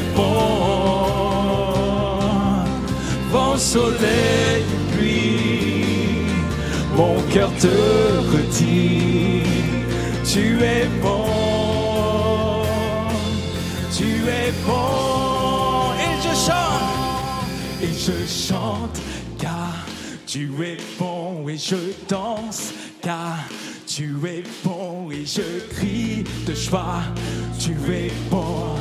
es bon. Vent, soleil, pluie, mon cœur te redit, tu es bon. Tu es bon. Et je chante, et je chante, car tu es bon. Et je danse, car tu es bon. Et je crie de joie, tu es bon.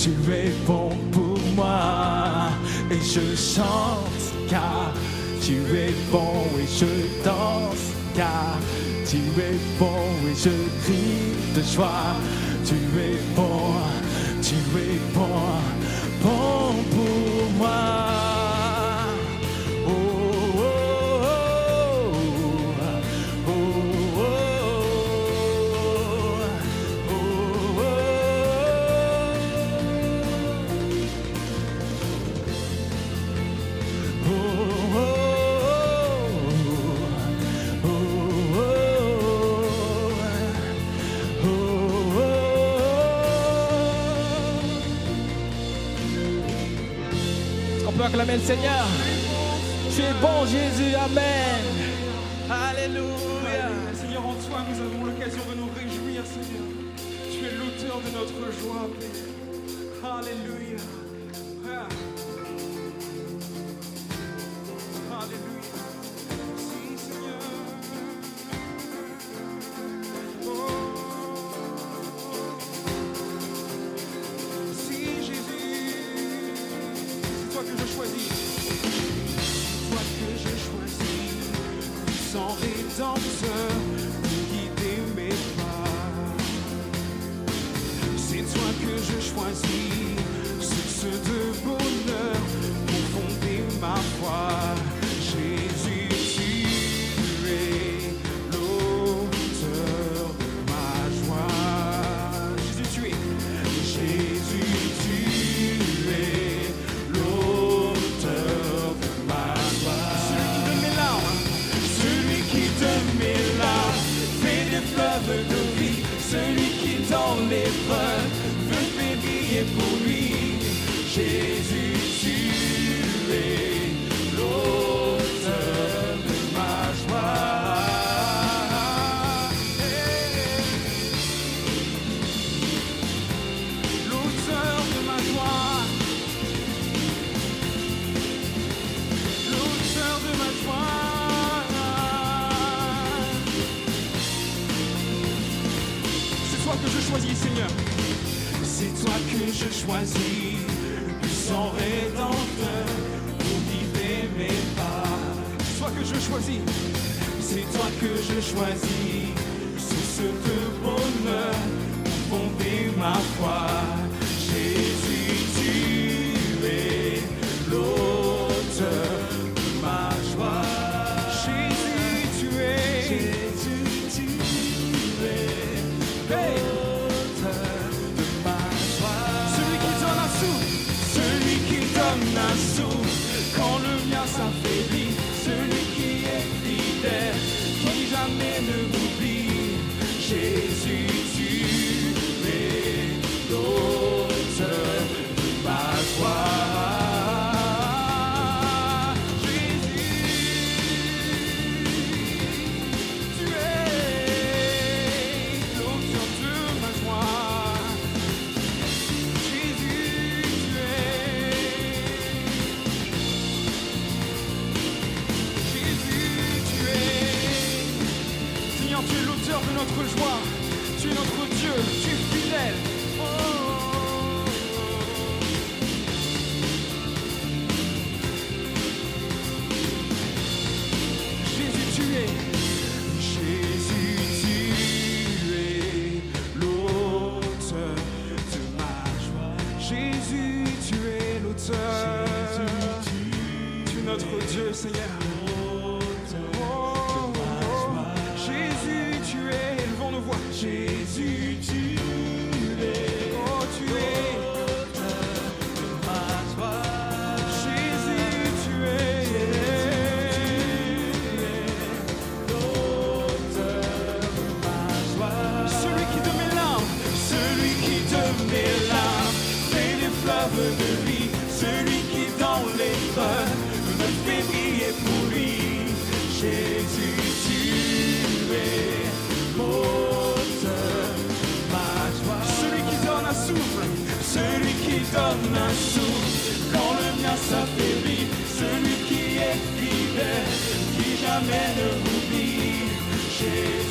Tu es bon pour moi. Et je chante, car tu es bon. Et je danse, car tu es bon. Et je crie de joie, tu es bon. Tu es bon, bon pour moi. Acclamer le Seigneur. Tu es bon, Jésus. Amen. Alléluia. Seigneur, en toi, nous avons l'occasion de nous réjouir, Seigneur. Tu es l'auteur de notre joie, Père. Alléluia. Pour guider mes pas. C'est toi que je choisis, source de bonheur toi que je choisis, Seigneur. C'est toi que je choisis, puissant rédempteur, pour guider mes pas. C'est toi que je choisis. C'est toi que je choisis, source de bonheur, pour fonder ma foi. Notre Dieu, s'affaiblit. Celui qui est fidèle, qui jamais ne vous m'oublie.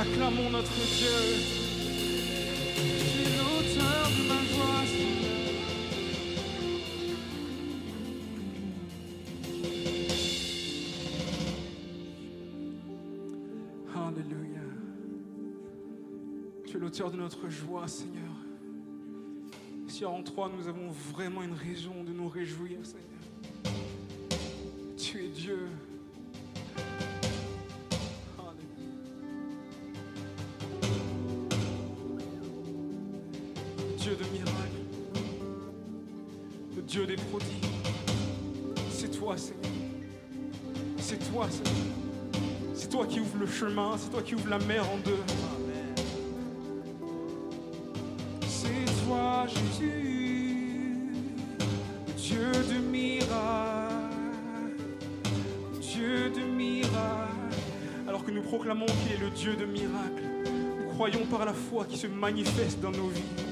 acclamons notre Dieu. Tu es l'auteur de ma joie, Seigneur. Alléluia. Tu es l'auteur de notre joie, Seigneur. Si en toi nous avons vraiment une raison de nous réjouir, Seigneur. C'est toi qui ouvres le chemin, c'est toi qui ouvres la mer en deux. C'est toi, Jésus, Dieu de miracle, Dieu de miracle. Alors que nous proclamons qu'il est le Dieu de miracles, nous croyons par la foi qui se manifeste dans nos vies.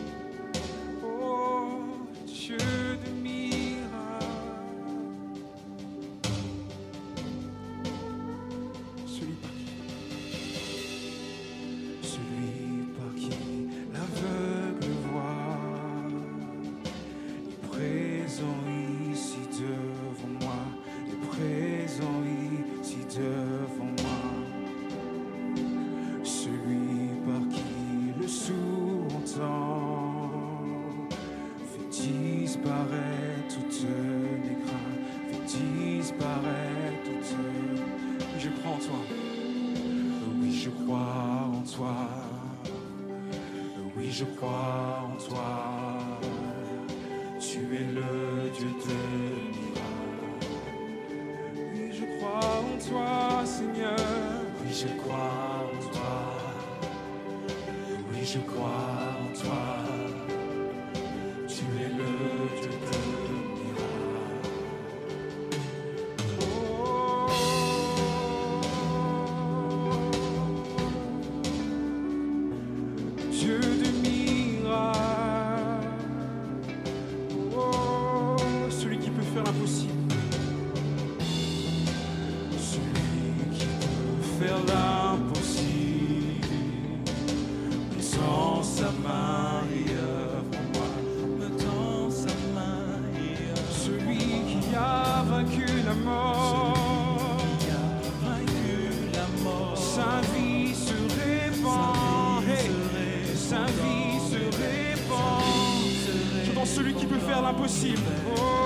possível.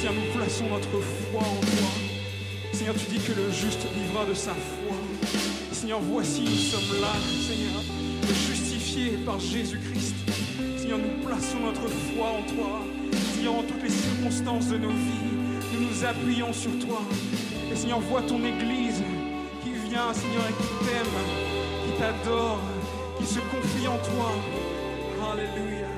Seigneur, nous plaçons notre foi en toi. Seigneur, tu dis que le juste vivra de sa foi. Seigneur, voici, nous sommes là, Seigneur, justifiés par Jésus-Christ. Seigneur, nous plaçons notre foi en toi. Seigneur, en toutes les circonstances de nos vies, nous nous appuyons sur toi. Et Seigneur, vois ton Église qui vient, Seigneur, et qui t'aime, qui t'adore, qui se confie en toi. Alléluia.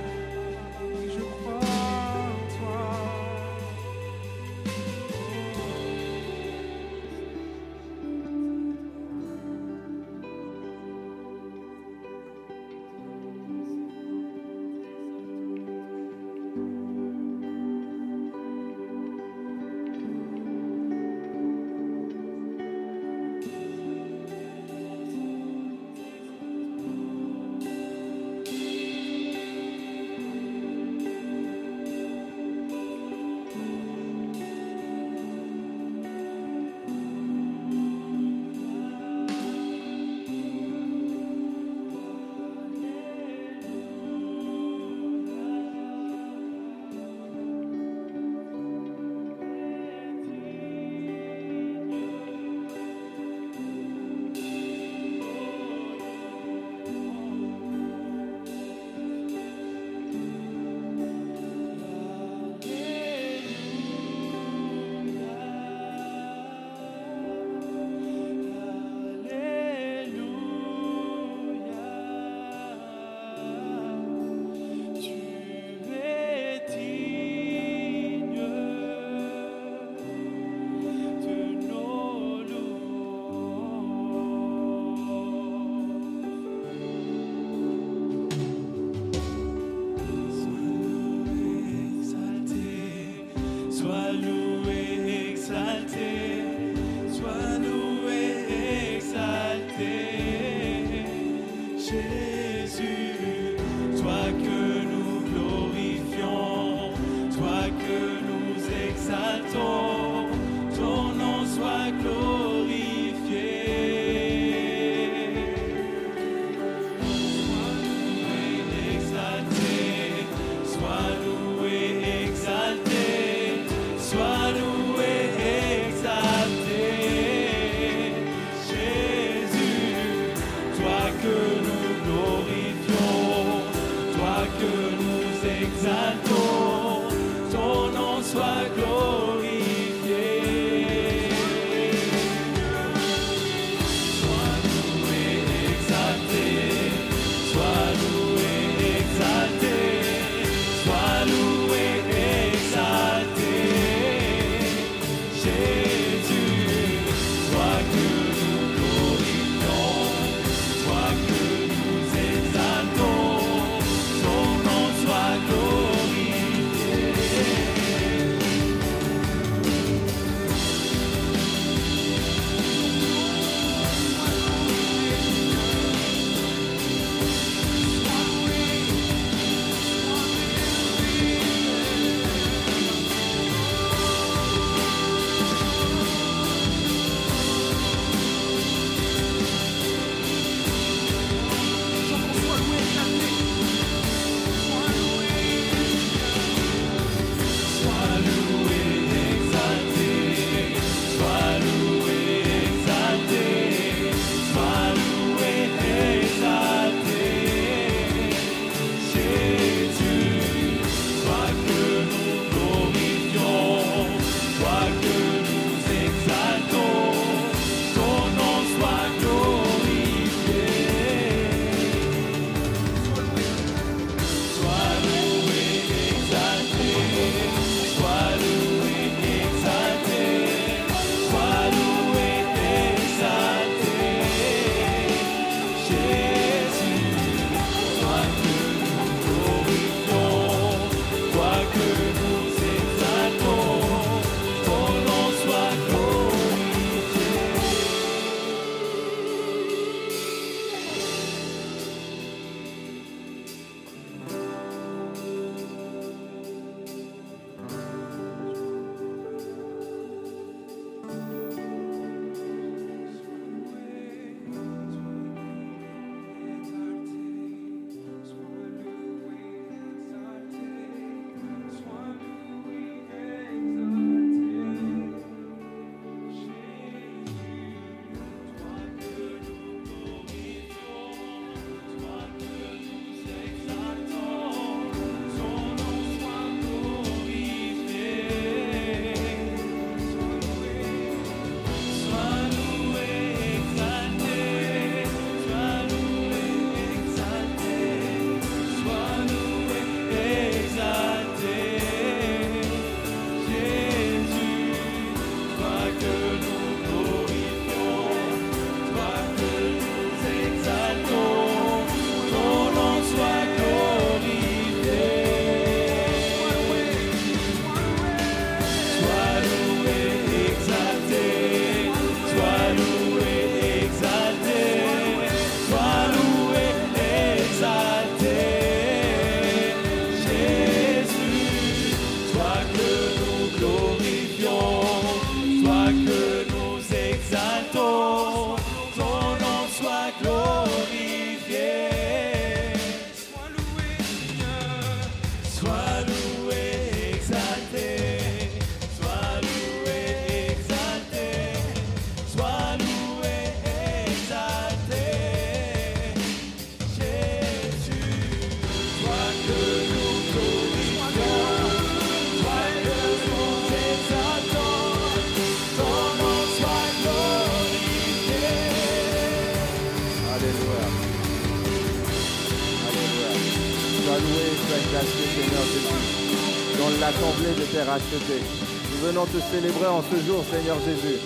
Nous venons te célébrer en ce jour, Seigneur Jésus.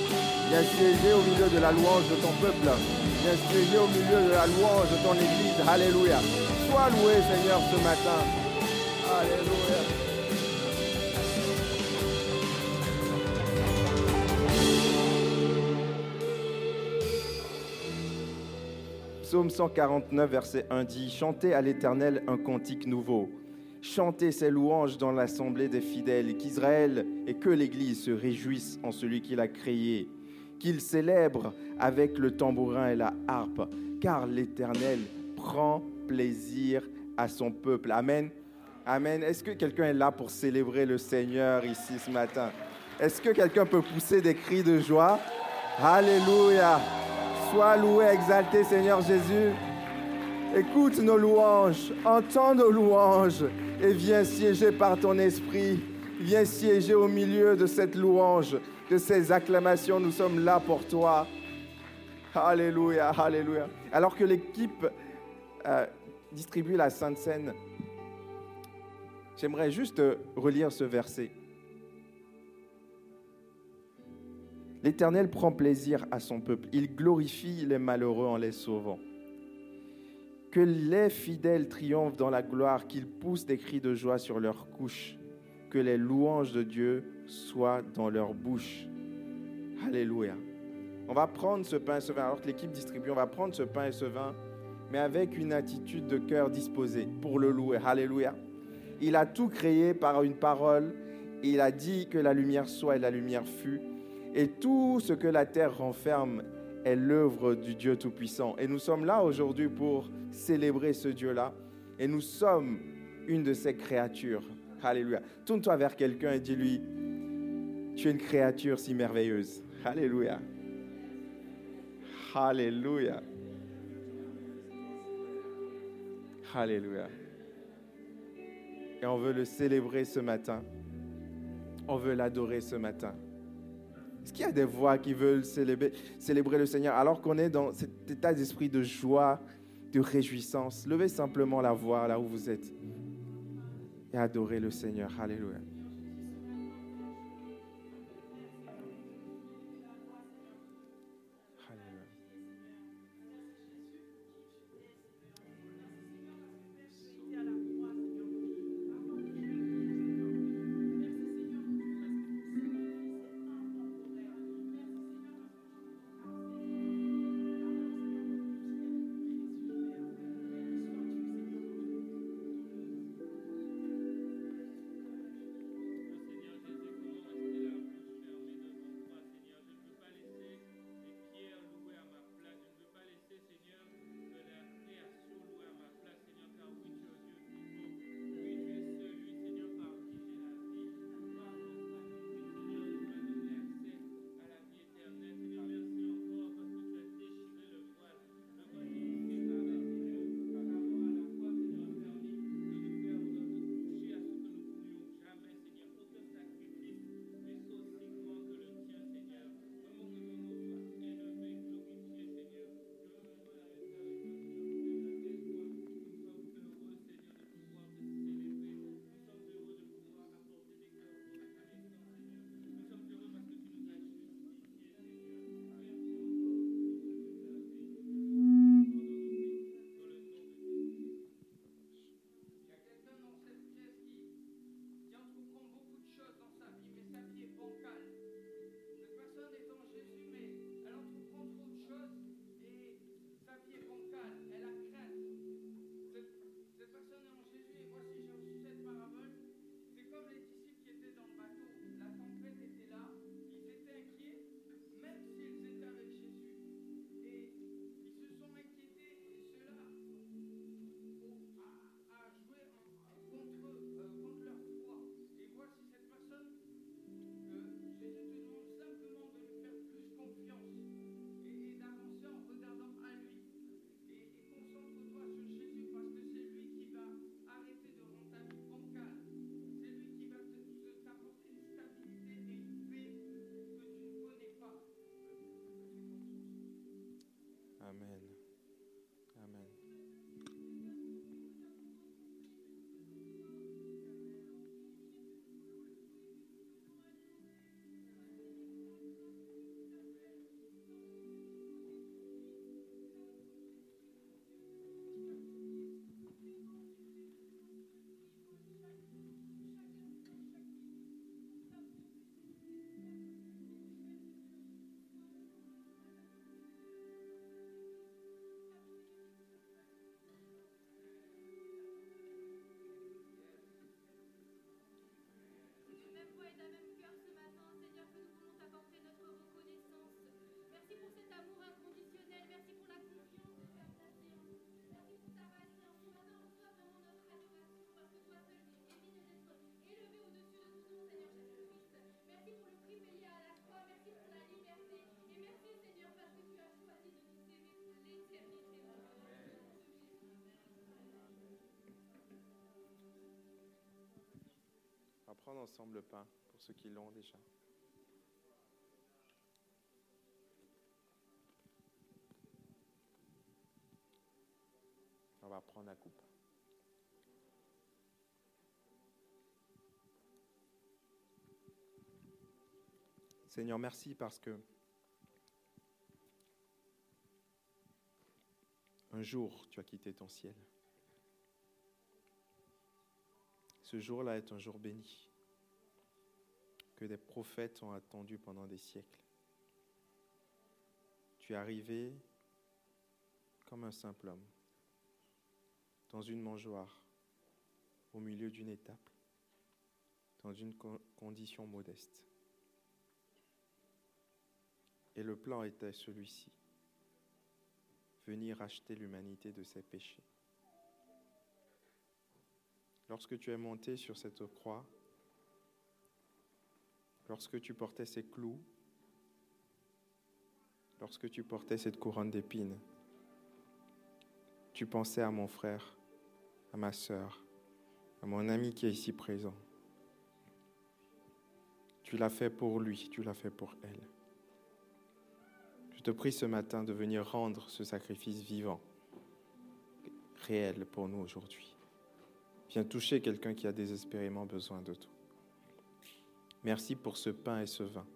Viens siéger au milieu de la louange de ton peuple. Viens siéger au milieu de la louange de ton Église. Alléluia. Sois loué, Seigneur, ce matin. Alléluia. Psaume 149, verset 1 dit, Chantez à l'Éternel un cantique nouveau chanter ses louanges dans l'assemblée des fidèles, qu'Israël et que l'Église se réjouissent en celui qu'il a créé, qu'il célèbre avec le tambourin et la harpe, car l'Éternel prend plaisir à son peuple. Amen. Amen. Est-ce que quelqu'un est là pour célébrer le Seigneur ici ce matin? Est-ce que quelqu'un peut pousser des cris de joie? Alléluia. Sois loué, exalté Seigneur Jésus. Écoute nos louanges, entends nos louanges et viens siéger par ton esprit. Viens siéger au milieu de cette louange, de ces acclamations. Nous sommes là pour toi. Alléluia, alléluia. Alors que l'équipe euh, distribue la Sainte Seine, j'aimerais juste relire ce verset. L'Éternel prend plaisir à son peuple. Il glorifie les malheureux en les sauvant. Que les fidèles triomphent dans la gloire, qu'ils poussent des cris de joie sur leurs couches. Que les louanges de Dieu soient dans leur bouche. Alléluia. On va prendre ce pain et ce vin, alors que l'équipe distribue, on va prendre ce pain et ce vin, mais avec une attitude de cœur disposée pour le louer. Alléluia. Il a tout créé par une parole. Il a dit que la lumière soit et la lumière fut. Et tout ce que la terre renferme est l'œuvre du Dieu Tout-Puissant. Et nous sommes là aujourd'hui pour célébrer ce Dieu-là. Et nous sommes une de ses créatures. Alléluia. Tourne-toi vers quelqu'un et dis-lui, tu es une créature si merveilleuse. Alléluia. Alléluia. Alléluia. Et on veut le célébrer ce matin. On veut l'adorer ce matin. Est-ce qu'il y a des voix qui veulent célébrer, célébrer le Seigneur alors qu'on est dans cet état d'esprit de joie, de réjouissance? Levez simplement la voix là où vous êtes et adorez le Seigneur. Alléluia. Amen. Prendre ensemble le pain pour ceux qui l'ont déjà. On va prendre la coupe. Seigneur, merci parce que un jour, tu as quitté ton ciel. Ce jour-là est un jour béni que des prophètes ont attendu pendant des siècles. Tu es arrivé comme un simple homme, dans une mangeoire, au milieu d'une étape, dans une co- condition modeste. Et le plan était celui-ci, venir acheter l'humanité de ses péchés. Lorsque tu es monté sur cette croix, lorsque tu portais ces clous, lorsque tu portais cette couronne d'épines, tu pensais à mon frère, à ma sœur, à mon ami qui est ici présent. Tu l'as fait pour lui, tu l'as fait pour elle. Je te prie ce matin de venir rendre ce sacrifice vivant, réel pour nous aujourd'hui. Viens toucher quelqu'un qui a désespérément besoin de toi. Merci pour ce pain et ce vin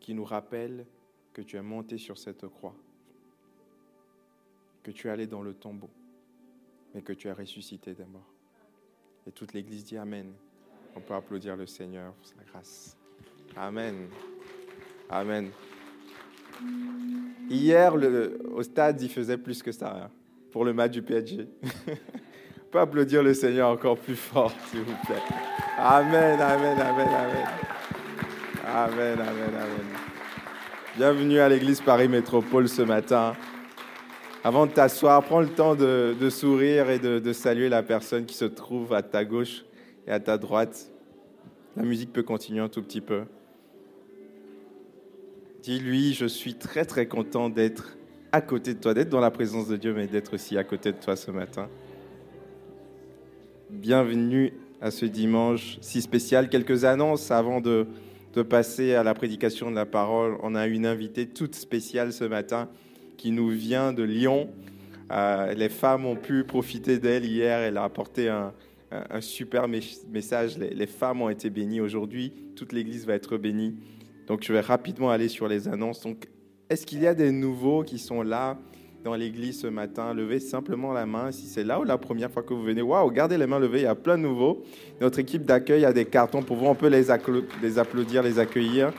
qui nous rappellent que tu es monté sur cette croix, que tu es allé dans le tombeau, mais que tu as ressuscité des morts. Et toute l'Église dit Amen. On peut applaudir le Seigneur pour sa grâce. Amen. Amen. Hier, au stade, il faisait plus que ça hein, pour le match du PSG. On peut applaudir le Seigneur encore plus fort, s'il vous plaît. Amen, amen, amen, amen. Amen, amen, amen. Bienvenue à l'église Paris Métropole ce matin. Avant de t'asseoir, prends le temps de, sourire et de, de saluer la personne qui se trouve à ta gauche et à ta droite. La musique peut continuer un tout petit peu. Dis-lui, je suis très très content d'être à côté de toi, d'être dans la présence de Dieu, mais d'être aussi à côté de toi ce matin. Bienvenue à ce dimanche si spécial. Quelques annonces avant de, passer à la prédication de la parole. On a une invitée toute spéciale ce matin qui nous vient de Lyon. Euh, les femmes ont pu profiter d'elle hier. Elle a apporté un, super mes- message. Les, les femmes ont été bénies aujourd'hui. Toute l'Église va être bénie. Donc je vais rapidement aller sur les annonces. Donc, est-ce qu'il y a des nouveaux qui sont là dans l'église ce matin Levez simplement la main si c'est là ou la première fois que vous venez. Waouh, gardez les mains levées, il y a plein de nouveaux. Notre équipe d'accueil a des cartons pour vous. On peut les, applaudir, les accueillir.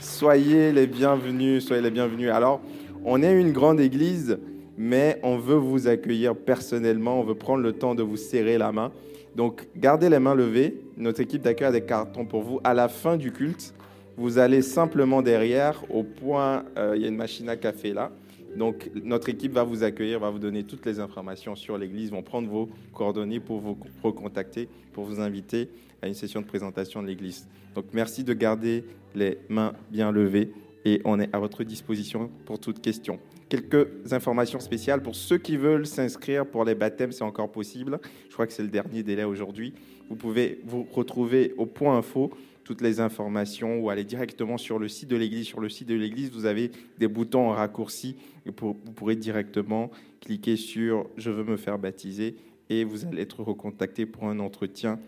Soyez les bienvenus, soyez les bienvenus. Alors, on est une grande église, mais on veut vous accueillir personnellement. On veut prendre le temps de vous serrer la main. Donc, gardez les mains levées. Notre équipe d'accueil a des cartons pour vous. À la fin du culte, vous allez simplement derrière, au point, euh, il y a une machine à café là. Donc, notre équipe va vous accueillir, va vous donner toutes les informations sur l'église, vont prendre vos coordonnées pour vous recontacter, pour vous inviter à une session de présentation de l'église. Donc, merci de garder les mains bien levées et on est à votre disposition pour toute question. Quelques informations spéciales pour ceux qui veulent s'inscrire pour les baptêmes, c'est encore possible. Je crois que c'est le dernier délai aujourd'hui. Vous pouvez vous retrouver au point info toutes les informations ou aller directement sur le site de l'église. Sur le site de l'église, vous avez des boutons en raccourci vous pourrez directement cliquer sur Je veux me faire baptiser et vous allez être recontacté pour un entretien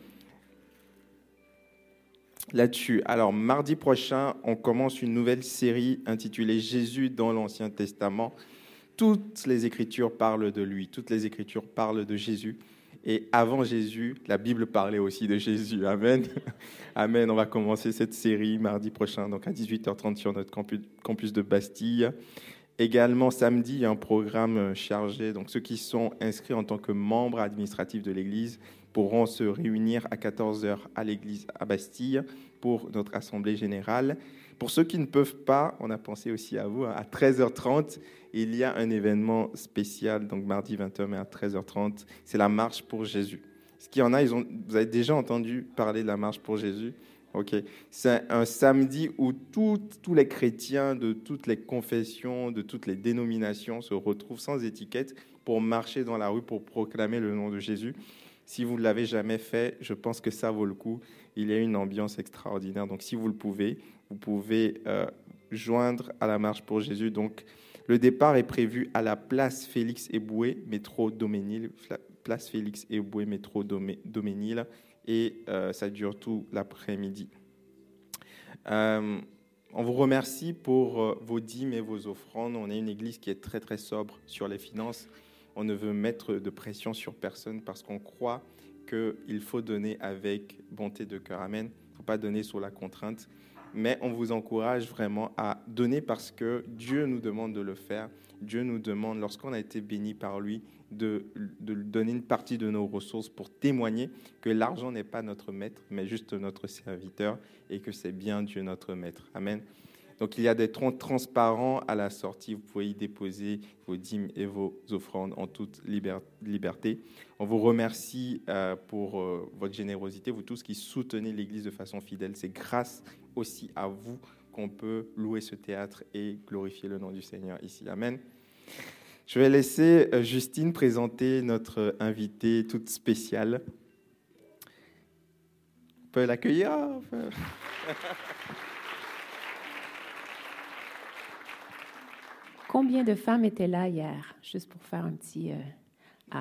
là-dessus. Alors, mardi prochain, on commence une nouvelle série intitulée Jésus dans l'Ancien Testament. Toutes les Écritures parlent de lui, toutes les Écritures parlent de Jésus. Et avant Jésus, la Bible parlait aussi de Jésus. Amen. Amen. On va commencer cette série mardi prochain, donc à 18h30 sur notre campus, de Bastille. Également, samedi, il y a un programme chargé. Donc, ceux qui sont inscrits en tant que membres administratifs de l'Église pourront se réunir à 14h à l'Église à Bastille pour notre Assemblée générale. Pour ceux qui ne peuvent pas, on a pensé aussi à vous, hein, à 13h30, il y a un événement spécial, donc mardi 20h, mais à 13h30, c'est la marche pour Jésus. Ce qu'il y en a, vous avez déjà entendu parler de la marche pour Jésus Ok. C'est un samedi où tous les chrétiens de toutes les confessions, de toutes les dénominations se retrouvent sans étiquette pour marcher dans la rue, pour proclamer le nom de Jésus. Si vous ne l'avez jamais fait, je pense que ça vaut le coup. Il y a une ambiance extraordinaire. Donc, si vous le pouvez, vous pouvez euh, joindre à la marche pour Jésus. Donc, le départ est prévu à la place Félix Eboué, métro Doménil, place Félix Eboué, métro Domé- Doménil, et euh, ça dure tout l'après-midi. Euh, on vous remercie pour vos dîmes et vos offrandes. On est une église qui est très très sobre sur les finances. On ne veut mettre de pression sur personne parce qu'on croit qu'il faut donner avec bonté de cœur. Amen. Il ne faut pas donner sous la contrainte. Mais on vous encourage vraiment à donner parce que Dieu nous demande de le faire. Dieu nous demande, lorsqu'on a été béni par lui, de, de donner une partie de nos ressources pour témoigner que l'argent n'est pas notre maître, mais juste notre serviteur et que c'est bien Dieu notre maître. Amen. Donc il y a des troncs transparents à la sortie. Vous pouvez y déposer vos dîmes et vos offrandes en toute liberté. On vous remercie euh, pour euh, votre générosité, vous tous qui soutenez l'Église de façon fidèle. C'est grâce aussi à vous qu'on peut louer ce théâtre et glorifier le nom du Seigneur ici. Amen. Je vais laisser euh, Justine présenter notre invitée toute spéciale. On peut l'accueillir Combien de femmes étaient là hier? Juste pour faire un petit... Euh,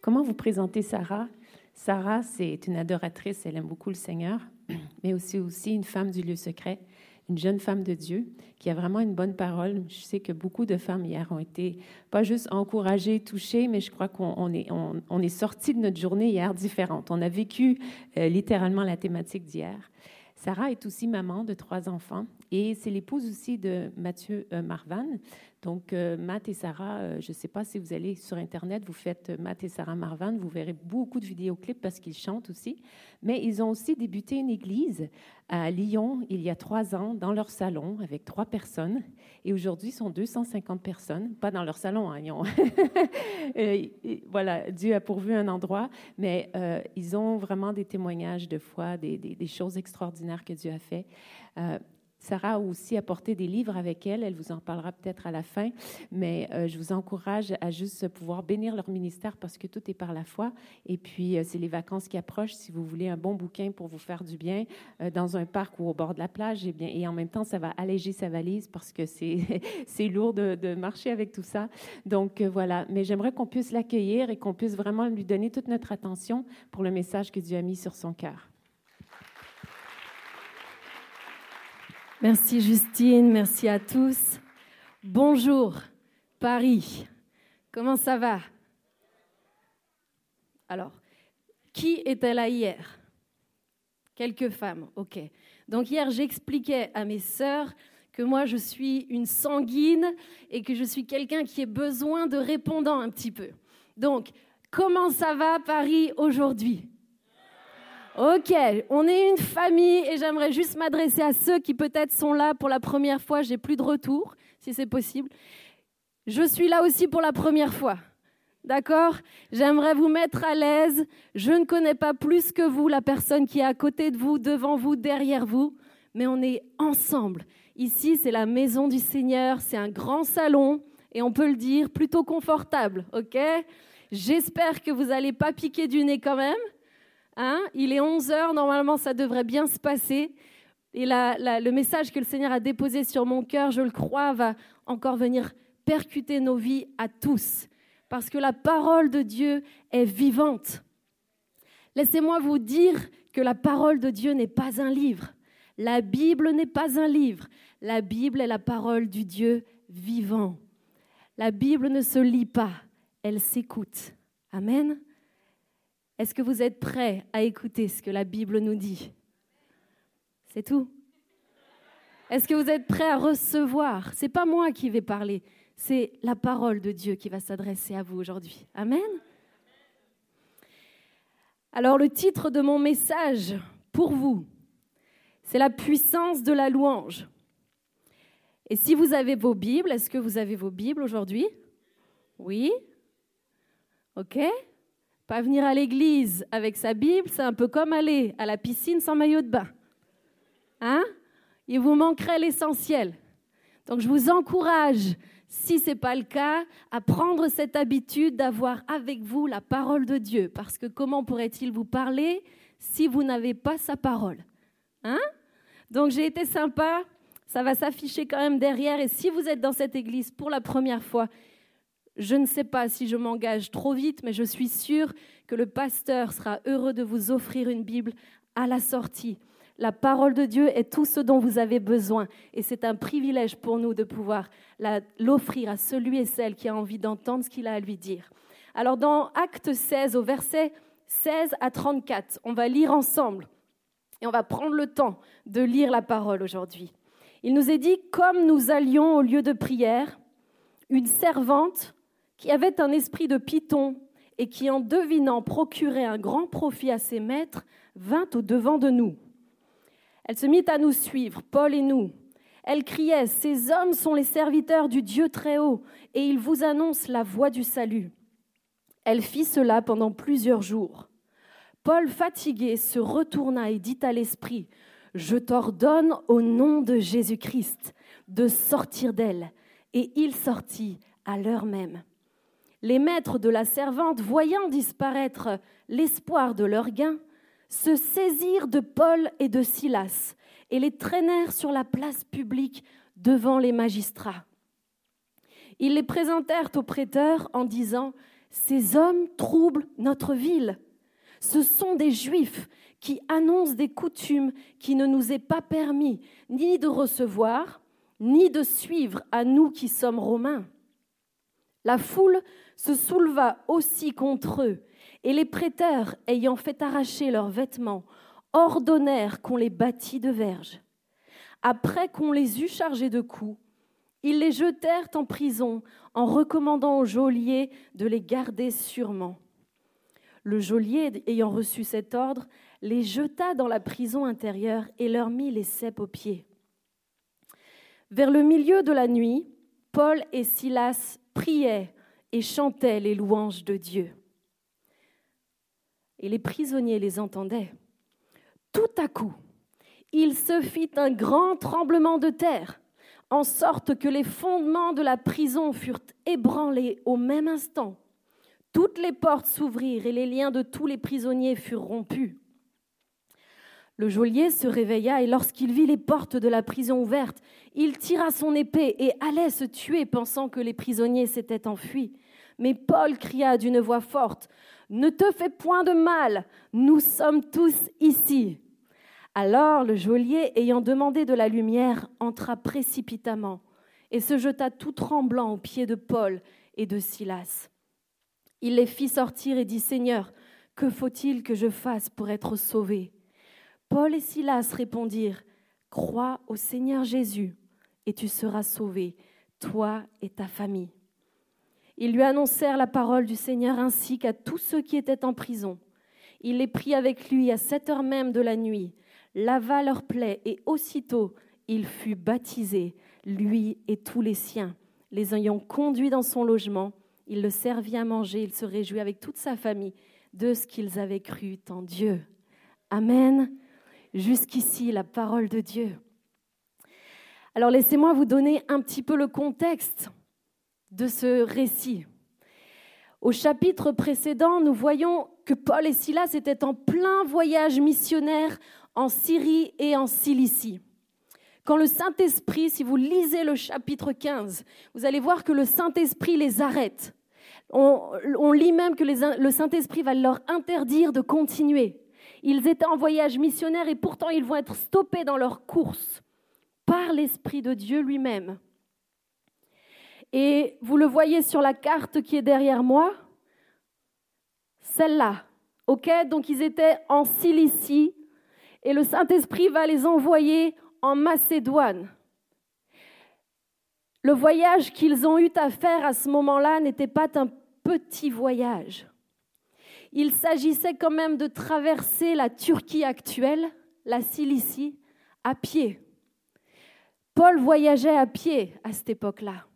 Comment vous présentez Sarah? Sarah, c'est une adoratrice, elle aime beaucoup le Seigneur, mais aussi, aussi une femme du lieu secret, une jeune femme de Dieu qui a vraiment une bonne parole. Je sais que beaucoup de femmes hier ont été pas juste encouragées, touchées, mais je crois qu'on est, on, est sorti de notre journée hier différente. On a vécu euh, littéralement la thématique d'hier. Sarah est aussi maman de trois enfants et c'est l'épouse aussi de Mathieu euh, Marvan. Donc, euh, Matt et Sarah, euh, je ne sais pas si vous allez sur Internet, vous faites Matt et Sarah Marvan, vous verrez beaucoup de vidéoclips parce qu'ils chantent aussi. Mais ils ont aussi débuté une église à Lyon il y a trois ans, dans leur salon, avec trois personnes. Et aujourd'hui, sont 250 personnes, pas dans leur salon, hein, ont... voilà, Dieu a pourvu un endroit, mais ils ont vraiment des témoignages de foi, des, des choses extraordinaires que Dieu a fait. Sarah a aussi apporté des livres avec elle. Elle vous en parlera peut-être à la fin. Mais euh, je vous encourage à juste pouvoir bénir leur ministère parce que tout est par la foi. Et puis, euh, c'est les vacances qui approchent. Si vous voulez un bon bouquin pour vous faire du bien euh, dans un parc ou au bord de la plage, eh bien, et en même temps, ça va alléger sa valise parce que c'est lourd de, de, marcher avec tout ça. Donc, voilà. Mais j'aimerais qu'on puisse l'accueillir et qu'on puisse vraiment lui donner toute notre attention pour le message que Dieu a mis sur son cœur. Merci Justine, merci à tous. Bonjour Paris, comment ça va? Alors, qui était là hier? Quelques femmes, ok. Donc hier, j'expliquais à mes sœurs que moi, je suis une sanguine et que je suis quelqu'un qui a besoin de répondants un petit peu. Donc, comment ça va Paris aujourd'hui? Ok, on est une famille et j'aimerais juste m'adresser à ceux qui peut-être sont là pour la première fois. J'ai plus de retour, si c'est possible. Je suis là aussi pour la première fois. D'accord? J'aimerais vous mettre à l'aise. Je ne connais pas plus que vous la personne qui est à côté de vous, devant vous, derrière vous, mais on est ensemble. Ici, c'est la maison du Seigneur, c'est un grand salon et on peut le dire plutôt confortable, ok? J'espère que vous n'allez pas piquer du nez quand même. Hein? Il est 11 heures, normalement ça devrait bien se passer. Et le message que le Seigneur a déposé sur mon cœur, je le crois, va encore venir percuter nos vies à tous. Parce que la parole de Dieu est vivante. Laissez-moi vous dire que la parole de Dieu n'est pas un livre. La Bible n'est pas un livre. La Bible est la parole du Dieu vivant. La Bible ne se lit pas, elle s'écoute. Amen. Est-ce que vous êtes prêts à écouter ce que la Bible nous dit? C'est tout? Est-ce que vous êtes prêts à recevoir? C'est pas moi qui vais parler, c'est la parole de Dieu qui va s'adresser à vous aujourd'hui. Amen? Alors le titre de mon message pour vous, c'est la puissance de la louange. Et si vous avez vos Bibles, est-ce que vous avez vos Bibles aujourd'hui? Oui? OK? Pas venir à l'église avec sa Bible, c'est un peu comme aller à la piscine sans maillot de bain. Hein? Il vous manquerait l'essentiel. Donc je vous encourage, si ce n'est pas le cas, à prendre cette habitude d'avoir avec vous la parole de Dieu. Parce que comment pourrait-il vous parler si vous n'avez pas sa parole? Hein? Donc j'ai été sympa, ça va s'afficher quand même derrière. Et si vous êtes dans cette église pour la première fois, je ne sais pas si je m'engage trop vite, mais je suis sûre que le pasteur sera heureux de vous offrir une Bible à la sortie. La parole de Dieu est tout ce dont vous avez besoin. Et c'est un privilège pour nous de pouvoir l'offrir à celui et celle qui a envie d'entendre ce qu'il a à lui dire. Alors dans Acte 16, au verset 16 à 34, on va lire ensemble. Et on va prendre le temps de lire la parole aujourd'hui. Il nous est dit, comme nous allions au lieu de prière, une servante qui avait un esprit de python et qui, en devinant procurer un grand profit à ses maîtres, vint au devant de nous. Elle se mit à nous suivre, Paul et nous. Elle criait, Ces hommes sont les serviteurs du Dieu très haut, et ils vous annoncent la voie du salut. Elle fit cela pendant plusieurs jours. Paul, fatigué, se retourna et dit à l'esprit, Je t'ordonne au nom de Jésus-Christ de sortir d'elle. Et il sortit à l'heure même. Les maîtres de la servante, voyant disparaître l'espoir de leur gain, se saisirent de Paul et de Silas et les traînèrent sur la place publique devant les magistrats. Ils les présentèrent aux prêteurs en disant, Ces hommes troublent notre ville. Ce sont des Juifs qui annoncent des coutumes qui ne nous est pas permis ni de recevoir, ni de suivre à nous qui sommes romains. La foule se souleva aussi contre eux, et les prêteurs, ayant fait arracher leurs vêtements, ordonnèrent qu'on les bâtît de verges. Après qu'on les eut chargés de coups, ils les jetèrent en prison en recommandant au geôlier de les garder sûrement. Le geôlier, ayant reçu cet ordre, les jeta dans la prison intérieure et leur mit les cèpes aux pieds. Vers le milieu de la nuit, Paul et Silas priaient et chantaient les louanges de Dieu. Et les prisonniers les entendaient. Tout à coup, il se fit un grand tremblement de terre, en sorte que les fondements de la prison furent ébranlés au même instant. Toutes les portes s'ouvrirent et les liens de tous les prisonniers furent rompus. Le geôlier se réveilla et lorsqu'il vit les portes de la prison ouvertes, il tira son épée et allait se tuer pensant que les prisonniers s'étaient enfuis. Mais Paul cria d'une voix forte, Ne te fais point de mal, nous sommes tous ici. Alors le geôlier, ayant demandé de la lumière, entra précipitamment et se jeta tout tremblant aux pieds de Paul et de Silas. Il les fit sortir et dit, Seigneur, que faut-il que je fasse pour être sauvé? Paul et Silas répondirent, Crois au Seigneur Jésus et tu seras sauvé, toi et ta famille. Ils lui annoncèrent la parole du Seigneur ainsi qu'à tous ceux qui étaient en prison. Il les prit avec lui à sept heures même de la nuit, lava leurs plaies et aussitôt il fut baptisé, lui et tous les siens. Les ayant conduits dans son logement, il le servit à manger, il se réjouit avec toute sa famille de ce qu'ils avaient cru en Dieu. Amen. Jusqu'ici, la parole de Dieu. Alors laissez-moi vous donner un petit peu le contexte de ce récit. Au chapitre précédent, nous voyons que Paul et Silas étaient en plein voyage missionnaire en Syrie et en Cilicie. Quand le Saint-Esprit, si vous lisez le chapitre 15, vous allez voir que le Saint-Esprit les arrête. On, lit même que le Saint-Esprit va leur interdire de continuer. Ils étaient en voyage missionnaire et pourtant ils vont être stoppés dans leur course par l'Esprit de Dieu lui-même. Et vous le voyez sur la carte qui est derrière moi, celle-là. OK? Donc ils étaient en Cilicie et le Saint-Esprit va les envoyer en Macédoine. Le voyage qu'ils ont eu à faire à ce moment-là n'était pas un petit voyage. Il s'agissait quand même de traverser la Turquie actuelle, la Cilicie, à pied. Paul voyageait à pied à cette époque-là.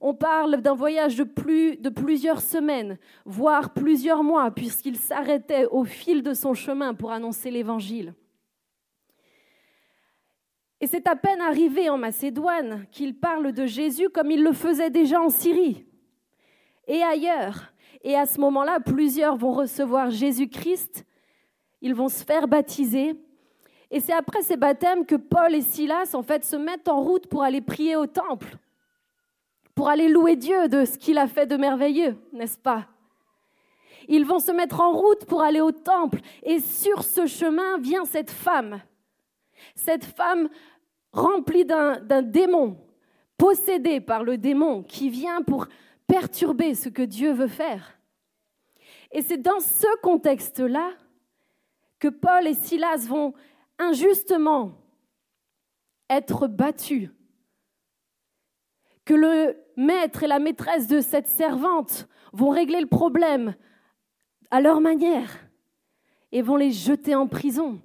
On parle d'un voyage de, plus, de plusieurs semaines, voire plusieurs mois, puisqu'il s'arrêtait au fil de son chemin pour annoncer l'Évangile. Et c'est à peine arrivé en Macédoine qu'il parle de Jésus comme il le faisait déjà en Syrie et ailleurs. Et à ce moment-là, plusieurs vont recevoir Jésus-Christ, ils vont se faire baptiser. Et c'est après ces baptêmes que Paul et Silas, en fait, se mettent en route pour aller prier au temple, pour aller louer Dieu de ce qu'il a fait de merveilleux, n'est-ce pas? Ils vont se mettre en route pour aller au temple. Et sur ce chemin vient cette femme Cette femme remplie d'un démon, possédée par le démon qui vient pour perturber ce que Dieu veut faire. Et c'est dans ce contexte-là que Paul et Silas vont injustement être battus, que le maître et la maîtresse de cette servante vont régler le problème à leur manière et vont les jeter en prison.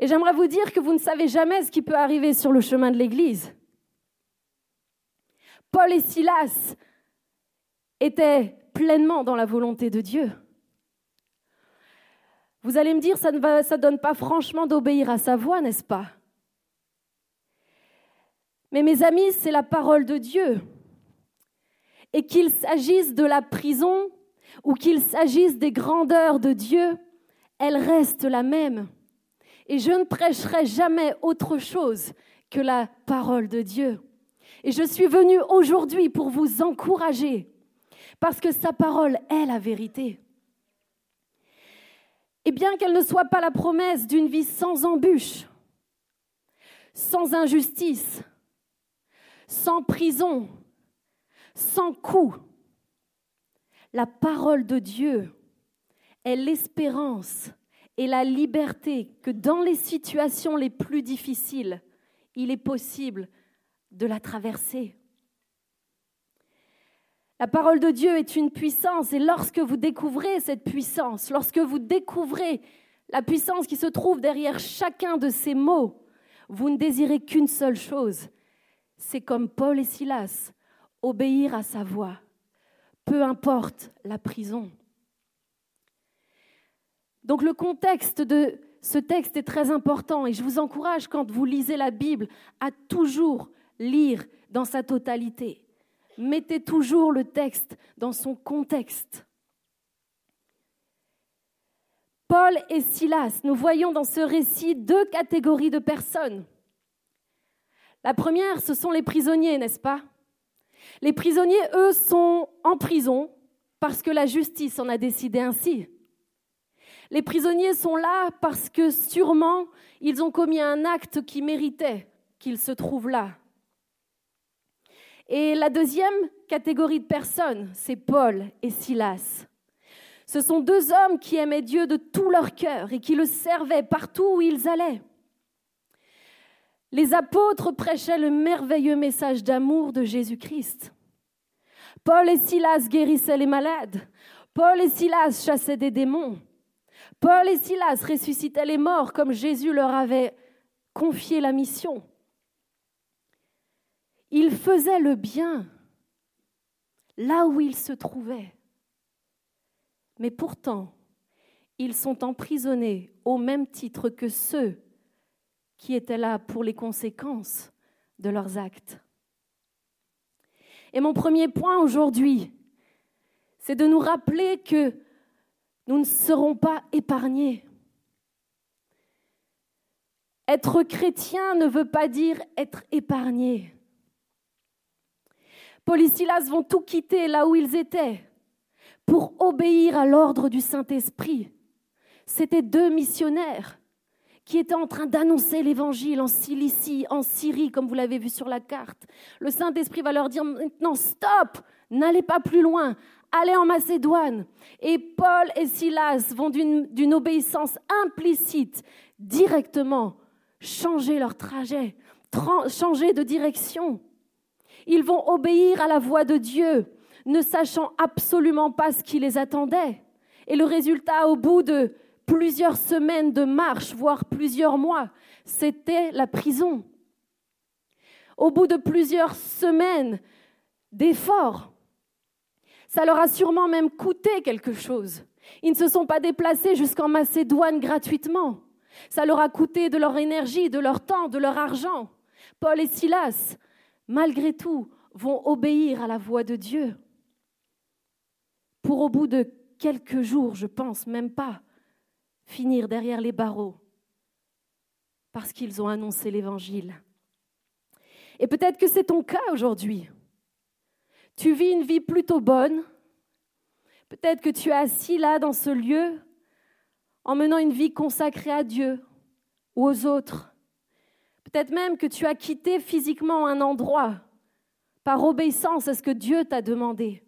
Et j'aimerais vous dire que vous ne savez jamais ce qui peut arriver sur le chemin de l'Église. Paul et Silas étaient pleinement dans la volonté de Dieu. Vous allez me dire, ça ne donne pas franchement d'obéir à sa voix, n'est-ce pas? Mais mes amis, c'est la parole de Dieu. Et qu'il s'agisse de la prison ou qu'il s'agisse des grandeurs de Dieu, elle reste la même. Et je ne prêcherai jamais autre chose que la parole de Dieu. Et je suis venue aujourd'hui pour vous encourager, parce que sa parole est la vérité. Et bien qu'elle ne soit pas la promesse d'une vie sans embûches, sans injustice, sans prison, sans coup, la parole de Dieu est l'espérance et la liberté que dans les situations les plus difficiles, il est possible de la traverser. La parole de Dieu est une puissance et lorsque vous découvrez cette puissance, lorsque vous découvrez la puissance qui se trouve derrière chacun de ces mots, vous ne désirez qu'une seule chose, c'est comme Paul et Silas, obéir à sa voix, peu importe la prison. Donc le contexte de ce texte est très important et je vous encourage quand vous lisez la Bible à toujours lire dans sa totalité. Mettez toujours le texte dans son contexte. Paul et Silas, nous voyons dans ce récit deux catégories de personnes. La première, ce sont les prisonniers, n'est-ce pas? Les prisonniers, eux, sont en prison parce que la justice en a décidé ainsi. Les prisonniers sont là parce que sûrement ils ont commis un acte qui méritait qu'ils se trouvent là. Et la deuxième catégorie de personnes, c'est Paul et Silas. Ce sont deux hommes qui aimaient Dieu de tout leur cœur et qui le servaient partout où ils allaient. Les apôtres prêchaient le merveilleux message d'amour de Jésus-Christ. Paul et Silas guérissaient les malades. Paul et Silas chassaient des démons. Paul et Silas ressuscitaient les morts comme Jésus leur avait confié la mission. Ils faisaient le bien là où ils se trouvaient. Mais pourtant, ils sont emprisonnés au même titre que ceux qui étaient là pour les conséquences de leurs actes. Et mon premier point aujourd'hui, c'est de nous rappeler que nous ne serons pas épargnés. Être chrétien ne veut pas dire être épargné. Paul et Silas vont tout quitter là où ils étaient pour obéir à l'ordre du Saint-Esprit. C'étaient deux missionnaires qui étaient en train d'annoncer l'évangile en Cilicie, en Syrie, comme vous l'avez vu sur la carte. Le Saint-Esprit va leur dire maintenant, stop, n'allez pas plus loin, allez en Macédoine. Et Paul et Silas vont d'une obéissance implicite directement changer leur trajet, changer de direction. Ils vont obéir à la voix de Dieu, ne sachant absolument pas ce qui les attendait. Et le résultat, au bout de plusieurs semaines de marche, voire plusieurs mois, c'était la prison. Au bout de plusieurs semaines d'efforts, ça leur a sûrement même coûté quelque chose. Ils ne se sont pas déplacés jusqu'en Macédoine gratuitement. Ça leur a coûté de leur énergie, de leur temps, de leur argent. Paul et Silas malgré tout, vont obéir à la voix de Dieu. Pour au bout de quelques jours, je pense même pas, finir derrière les barreaux, parce qu'ils ont annoncé l'Évangile. Et peut-être que c'est ton cas aujourd'hui. Tu vis une vie plutôt bonne. Peut-être que tu es assis là dans ce lieu en menant une vie consacrée à Dieu, ou aux autres. Peut-être même que tu as quitté physiquement un endroit par obéissance à ce que Dieu t'a demandé.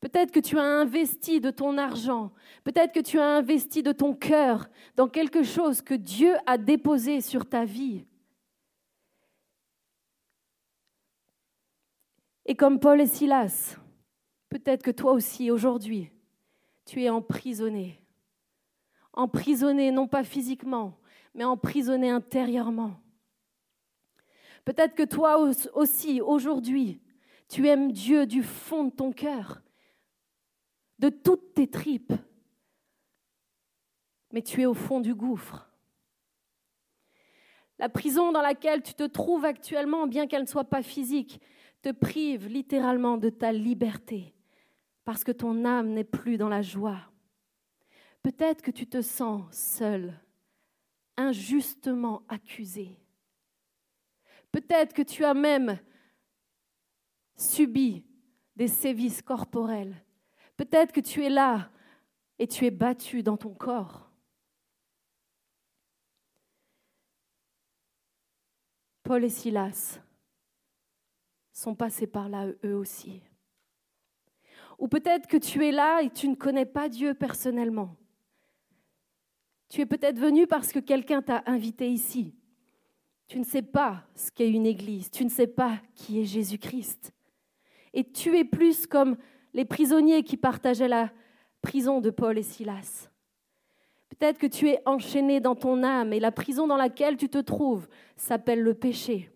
Peut-être que tu as investi de ton argent, peut-être que tu as investi de ton cœur dans quelque chose que Dieu a déposé sur ta vie. Et comme Paul et Silas, peut-être que toi aussi aujourd'hui, tu es emprisonné. Emprisonné non pas physiquement, mais emprisonné intérieurement. Peut-être que toi aussi, aujourd'hui, tu aimes Dieu du fond de ton cœur, de toutes tes tripes, mais tu es au fond du gouffre. La prison dans laquelle tu te trouves actuellement, bien qu'elle ne soit pas physique, te prive littéralement de ta liberté, parce que ton âme n'est plus dans la joie. Peut-être que tu te sens seul, injustement accusé. Peut-être que tu as même subi des sévices corporels Peut-être que tu es là et tu es battu dans ton corps. Paul et Silas sont passés par là eux aussi. Ou peut-être que tu es là et tu ne connais pas Dieu personnellement. Tu es peut-être venu parce que quelqu'un t'a invité ici. Tu ne sais pas ce qu'est une église, tu ne sais pas qui est Jésus-Christ. Et tu es plus comme les prisonniers qui partageaient la prison de Paul et Silas. Peut-être que tu es enchaîné dans ton âme et la prison dans laquelle tu te trouves s'appelle le péché.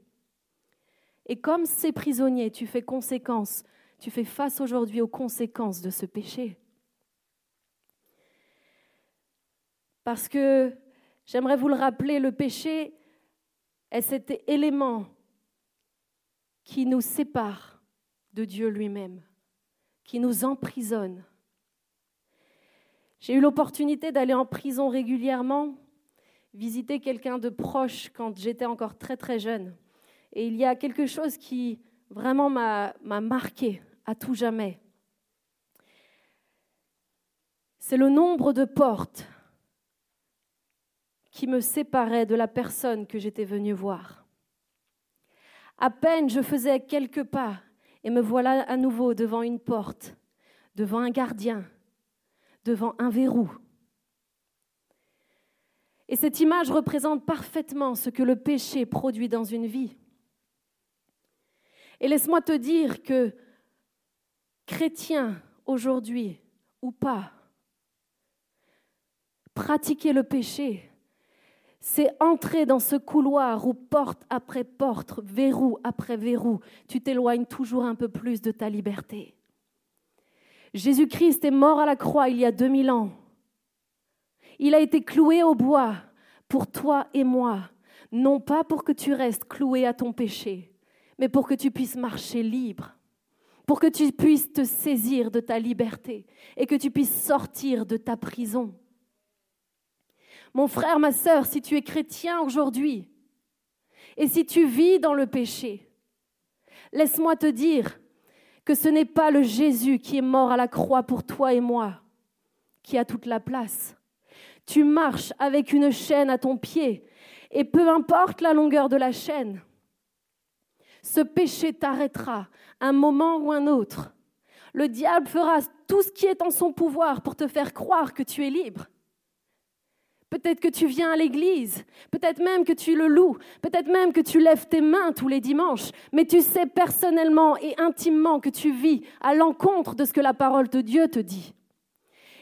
Et comme ces prisonniers, tu fais conséquence, tu fais face aujourd'hui aux conséquences de ce péché. Parce que, j'aimerais vous le rappeler, le péché est cet élément qui nous sépare de Dieu lui-même qui nous emprisonne. J'ai eu l'opportunité d'aller en prison régulièrement, visiter quelqu'un de proche quand j'étais encore très très jeune. Et il y a quelque chose qui vraiment m'a marqué à tout jamais. C'est le nombre de portes qui me séparaient de la personne que j'étais venue voir. À peine je faisais quelques pas et me voilà à nouveau devant une porte, devant un gardien, devant un verrou. Et cette image représente parfaitement ce que le péché produit dans une vie. Et laisse-moi te dire que chrétien aujourd'hui ou pas, pratiquer le péché, c'est entrer dans ce couloir où porte après porte, verrou après verrou, tu t'éloignes toujours un peu plus de ta liberté. Jésus-Christ est mort à la croix il y a 2000 ans. Il a été cloué au bois pour toi et moi, non pas pour que tu restes cloué à ton péché, mais pour que tu puisses marcher libre, pour que tu puisses te saisir de ta liberté et que tu puisses sortir de ta prison. Mon frère, ma sœur, si tu es chrétien aujourd'hui et si tu vis dans le péché, laisse-moi te dire que ce n'est pas le Jésus qui est mort à la croix pour toi et moi qui a toute la place. Tu marches avec une chaîne à ton pied et peu importe la longueur de la chaîne, ce péché t'arrêtera un moment ou un autre. Le diable fera tout ce qui est en son pouvoir pour te faire croire que tu es libre. Peut-être que tu viens à l'église, peut-être même que tu le loues, peut-être même que tu lèves tes mains tous les dimanches, mais tu sais personnellement et intimement que tu vis à l'encontre de ce que la parole de Dieu te dit.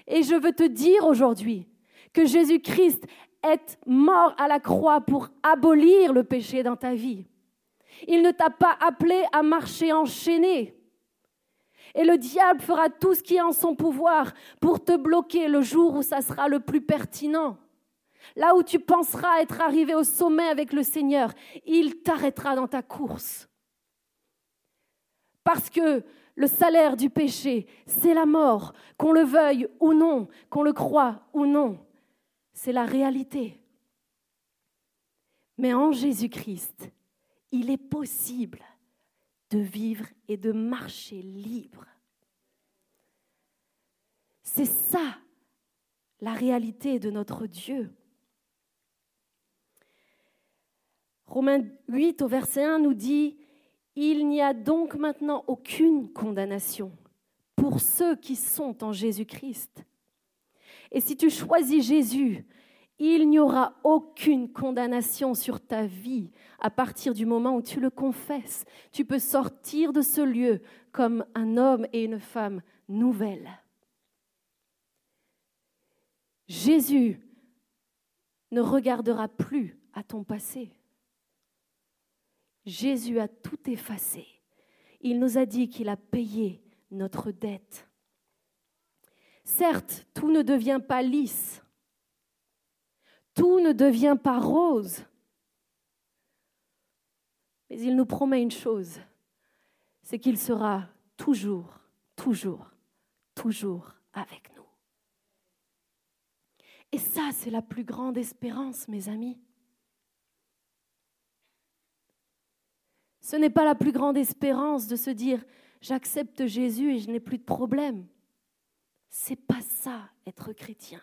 Et je veux te dire aujourd'hui que Jésus-Christ est mort à la croix pour abolir le péché dans ta vie. Il ne t'a pas appelé à marcher enchaîné. Et le diable fera tout ce qui est en son pouvoir pour te bloquer le jour où ça sera le plus pertinent. Là où tu penseras être arrivé au sommet avec le Seigneur, il t'arrêtera dans ta course. Parce que le salaire du péché, c'est la mort, qu'on le veuille ou non, qu'on le croie ou non. C'est la réalité. Mais en Jésus-Christ, il est possible de vivre et de marcher libre. C'est ça la réalité de notre Dieu. Romains 8 au verset 1 nous dit, Il n'y a donc maintenant aucune condamnation pour ceux qui sont en Jésus-Christ. Et si tu choisis Jésus, il n'y aura aucune condamnation sur ta vie à partir du moment où tu le confesses. Tu peux sortir de ce lieu comme un homme et une femme nouvelle. Jésus ne regardera plus à ton passé. Jésus a tout effacé. Il nous a dit qu'il a payé notre dette. Certes, tout ne devient pas lisse, tout ne devient pas rose, mais il nous promet une chose, c'est qu'il sera toujours, toujours, toujours avec nous. Et ça, c'est la plus grande espérance, mes amis. Ce n'est pas la plus grande espérance de se dire j'accepte Jésus et je n'ai plus de problème. C'est pas ça être chrétien.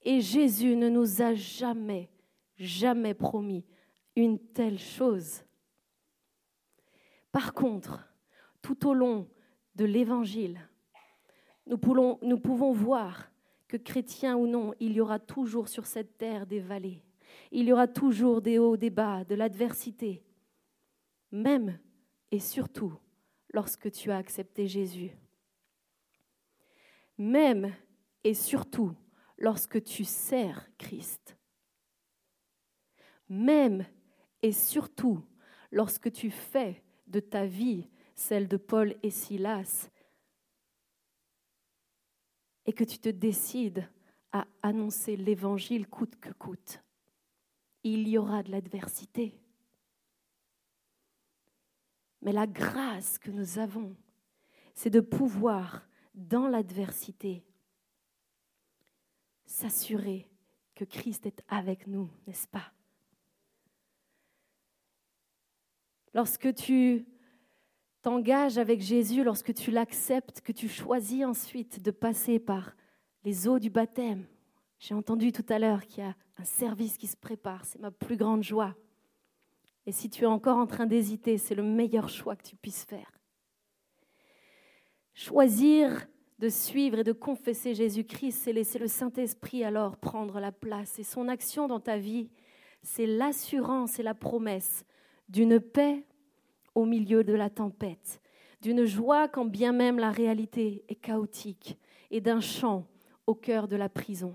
Et Jésus ne nous a jamais, jamais promis une telle chose. Par contre, tout au long de l'Évangile, nous nous pouvons voir que chrétien ou non, il y aura toujours sur cette terre des vallées. Il y aura toujours des hauts, des bas, de l'adversité. Même et surtout lorsque tu as accepté Jésus. Même et surtout lorsque tu sers Christ. Même et surtout lorsque tu fais de ta vie celle de Paul et Silas et que tu te décides à annoncer l'évangile coûte que coûte. Il y aura de l'adversité. Mais la grâce que nous avons, c'est de pouvoir, dans l'adversité, s'assurer que Christ est avec nous, n'est-ce pas? Lorsque tu t'engages avec Jésus, lorsque tu l'acceptes, que tu choisis ensuite de passer par les eaux du baptême, j'ai entendu tout à l'heure qu'il y a un service qui se prépare, c'est ma plus grande joie. Et si tu es encore en train d'hésiter, c'est le meilleur choix que tu puisses faire. Choisir de suivre et de confesser Jésus-Christ, c'est laisser le Saint-Esprit alors prendre la place. Et son action dans ta vie, c'est l'assurance et la promesse d'une paix au milieu de la tempête, d'une joie quand bien même la réalité est chaotique, et d'un chant au cœur de la prison.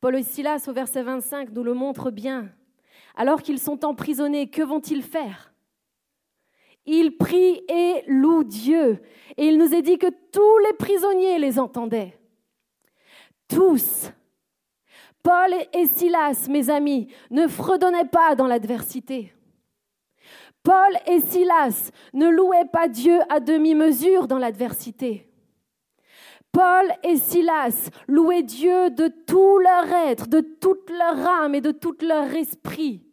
Paul et Silas, au verset 25, nous le montrent bien. Alors qu'ils sont emprisonnés, que vont-ils faire? Ils prient et louent Dieu. Et il nous est dit que tous les prisonniers les entendaient. Tous. Paul et Silas, mes amis, ne fredonnaient pas dans l'adversité. Paul et Silas ne louaient pas Dieu à demi-mesure dans l'adversité. Paul et Silas louaient Dieu de tout leur être, de toute leur âme et de tout leur esprit.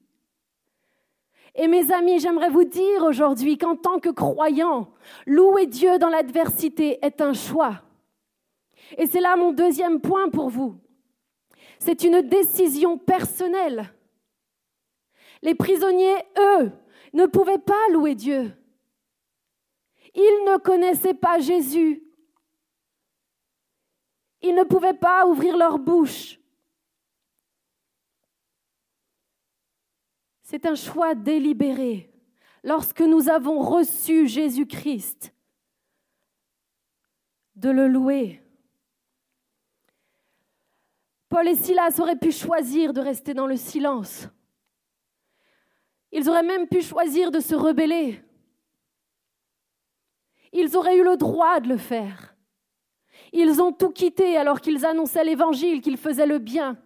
Et mes amis, j'aimerais vous dire aujourd'hui qu'en tant que croyant, louer Dieu dans l'adversité est un choix. Et c'est là mon deuxième point pour vous. C'est une décision personnelle. Les prisonniers, eux, ne pouvaient pas louer Dieu. Ils ne connaissaient pas Jésus. Ils ne pouvaient pas ouvrir leur bouche. C'est un choix délibéré. Lorsque nous avons reçu Jésus-Christ, de le louer. Paul et Silas auraient pu choisir de rester dans le silence. Ils auraient même pu choisir de se rebeller. Ils auraient eu le droit de le faire. Ils ont tout quitté alors qu'ils annonçaient l'évangile, qu'ils faisaient le bien.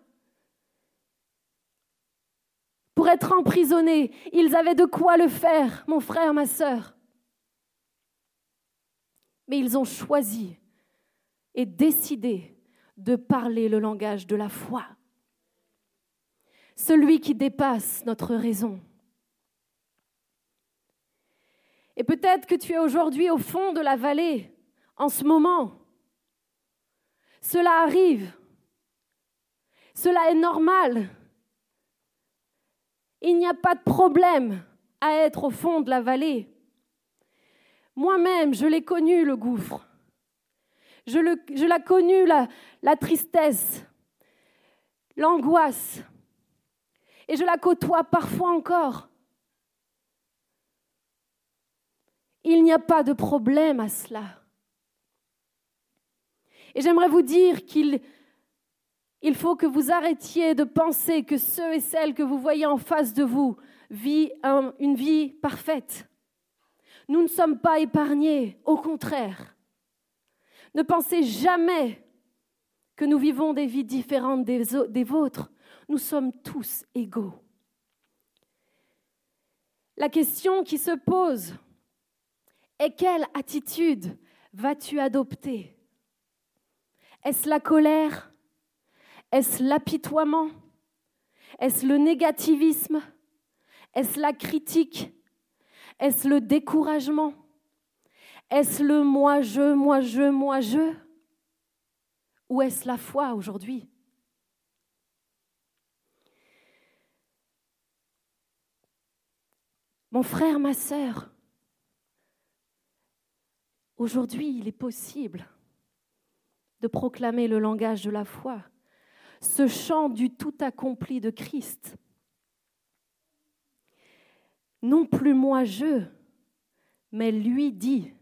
Pour être emprisonnés, ils avaient de quoi le faire, mon frère, ma sœur. Mais ils ont choisi et décidé de parler le langage de la foi, celui qui dépasse notre raison. Et peut-être que tu es aujourd'hui au fond de la vallée, en ce moment. Cela arrive. Cela est normal. Il n'y a pas de problème à être au fond de la vallée. Moi-même, je l'ai connu, le gouffre. Je, l'ai connu, la tristesse, l'angoisse. Et je la côtoie parfois encore. Il n'y a pas de problème à cela. Et j'aimerais vous dire qu'il il faut que vous arrêtiez de penser que ceux et celles que vous voyez en face de vous vivent un- une vie parfaite. Nous ne sommes pas épargnés, au contraire. Ne pensez jamais que nous vivons des vies différentes des vôtres. Nous sommes tous égaux. La question qui se pose est quelle attitude vas-tu adopter? Est-ce la colère? Est-ce l'apitoiement? Est-ce le négativisme? Est-ce la critique? Est-ce le découragement? Est-ce le moi, je, moi, je, moi, je? Ou est-ce la foi aujourd'hui? Mon frère, ma sœur, aujourd'hui il est possible de proclamer le langage de la foi, ce chant du tout accompli de Christ. Non plus moi je, mais lui dit.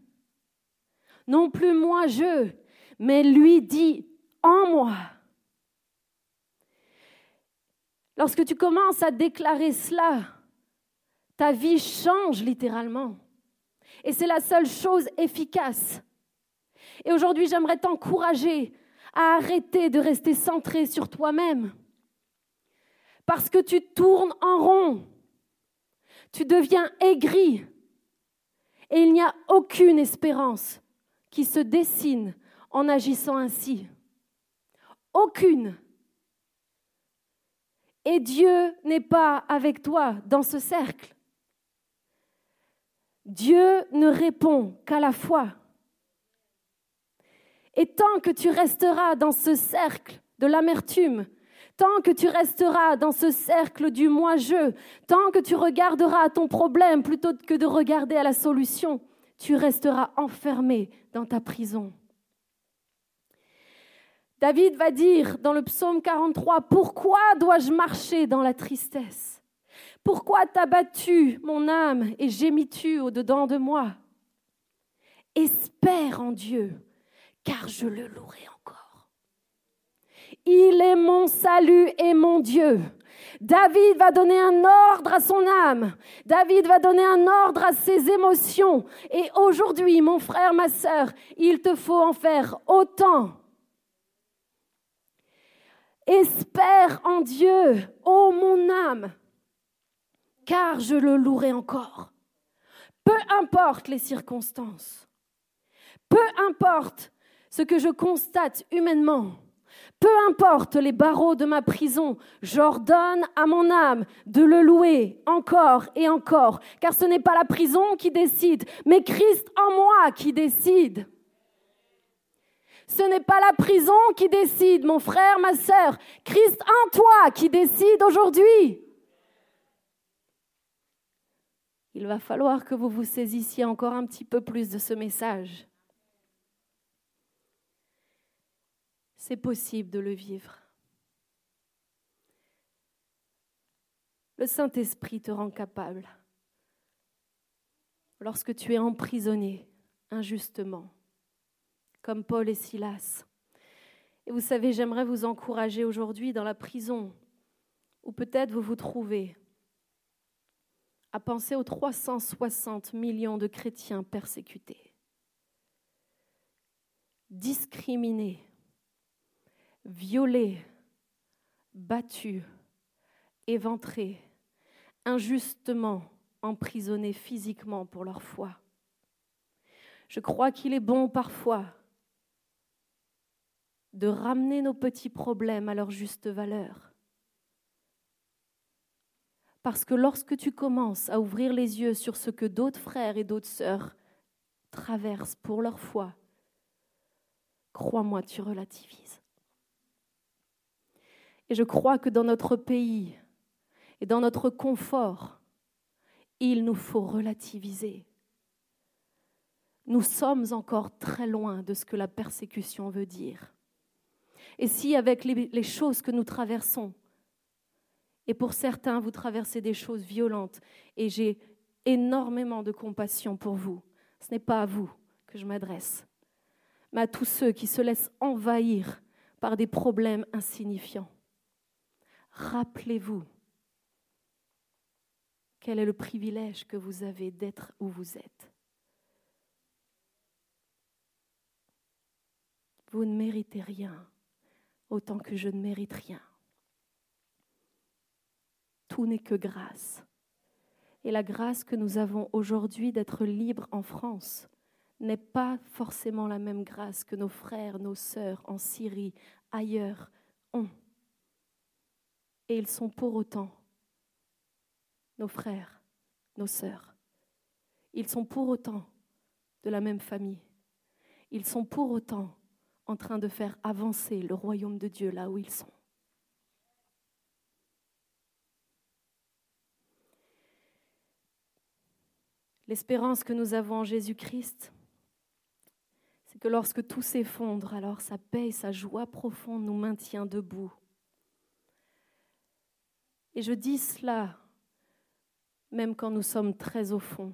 Non plus moi je, mais lui dit en moi. Lorsque tu commences à déclarer cela, ta vie change littéralement. Et c'est la seule chose efficace. Et aujourd'hui, j'aimerais t'encourager à arrêter de rester centré sur toi-même. Parce que tu tournes en rond. Tu deviens aigri. Et il n'y a aucune espérance qui se dessine en agissant ainsi. Aucune. Et Dieu n'est pas avec toi dans ce cercle. Dieu ne répond qu'à la foi. Et tant que tu resteras dans ce cercle de l'amertume, tant que tu resteras dans ce cercle du moi-je, tant que tu regarderas ton problème plutôt que de regarder à la solution, tu resteras enfermé dans ta prison. David va dire dans le psaume 43, Pourquoi dois-je marcher dans la tristesse? Pourquoi t'as battu mon âme et gémis-tu au-dedans de moi? Espère en Dieu, car je le louerai encore. Il est mon salut et mon Dieu. David va donner un ordre à son âme. David va donner un ordre à ses émotions. Et aujourd'hui, mon frère, ma sœur, il te faut en faire autant. Espère en Dieu, ô mon âme, car je le louerai encore. Peu importe les circonstances, peu importe ce que je constate humainement, peu importe les barreaux de ma prison, j'ordonne à mon âme de le louer encore et encore, car ce n'est pas la prison qui décide, mais Christ en moi qui décide. Ce n'est pas la prison qui décide, mon frère, ma sœur, Christ en toi qui décide aujourd'hui. Il va falloir que vous vous saisissiez encore un petit peu plus de ce message. C'est possible de le vivre. Le Saint-Esprit te rend capable. Lorsque tu es emprisonné injustement, comme Paul et Silas. Et vous savez, j'aimerais vous encourager aujourd'hui dans la prison, où peut-être vous vous trouvez, à penser aux 360 millions de chrétiens persécutés, discriminés, violés, battus, éventrés, injustement emprisonnés physiquement pour leur foi. Je crois qu'il est bon parfois de ramener nos petits problèmes à leur juste valeur. Parce que lorsque tu commences à ouvrir les yeux sur ce que d'autres frères et d'autres sœurs traversent pour leur foi, crois-moi, tu relativises. Et je crois que dans notre pays, Et dans notre confort, il nous faut relativiser. Nous sommes encore très loin de ce que la persécution veut dire. Et si avec les, choses que nous traversons, et pour certains, vous traversez des choses violentes, et j'ai énormément de compassion pour vous, ce n'est pas à vous que je m'adresse, mais à tous ceux qui se laissent envahir par des problèmes insignifiants. Rappelez-vous quel est le privilège que vous avez d'être où vous êtes. Vous ne méritez rien autant que je ne mérite rien. Tout n'est que grâce. Et la grâce que nous avons aujourd'hui d'être libres en France n'est pas forcément la même grâce que nos frères, nos sœurs en Syrie, ailleurs ont. Et ils sont pour autant nos frères, nos sœurs. Ils sont pour autant de la même famille. Ils sont pour autant en train de faire avancer le royaume de Dieu là où ils sont. L'espérance que nous avons en Jésus-Christ, c'est que lorsque tout s'effondre, alors sa paix et sa joie profonde nous maintient debout. Et je dis cela même quand nous sommes très au fond.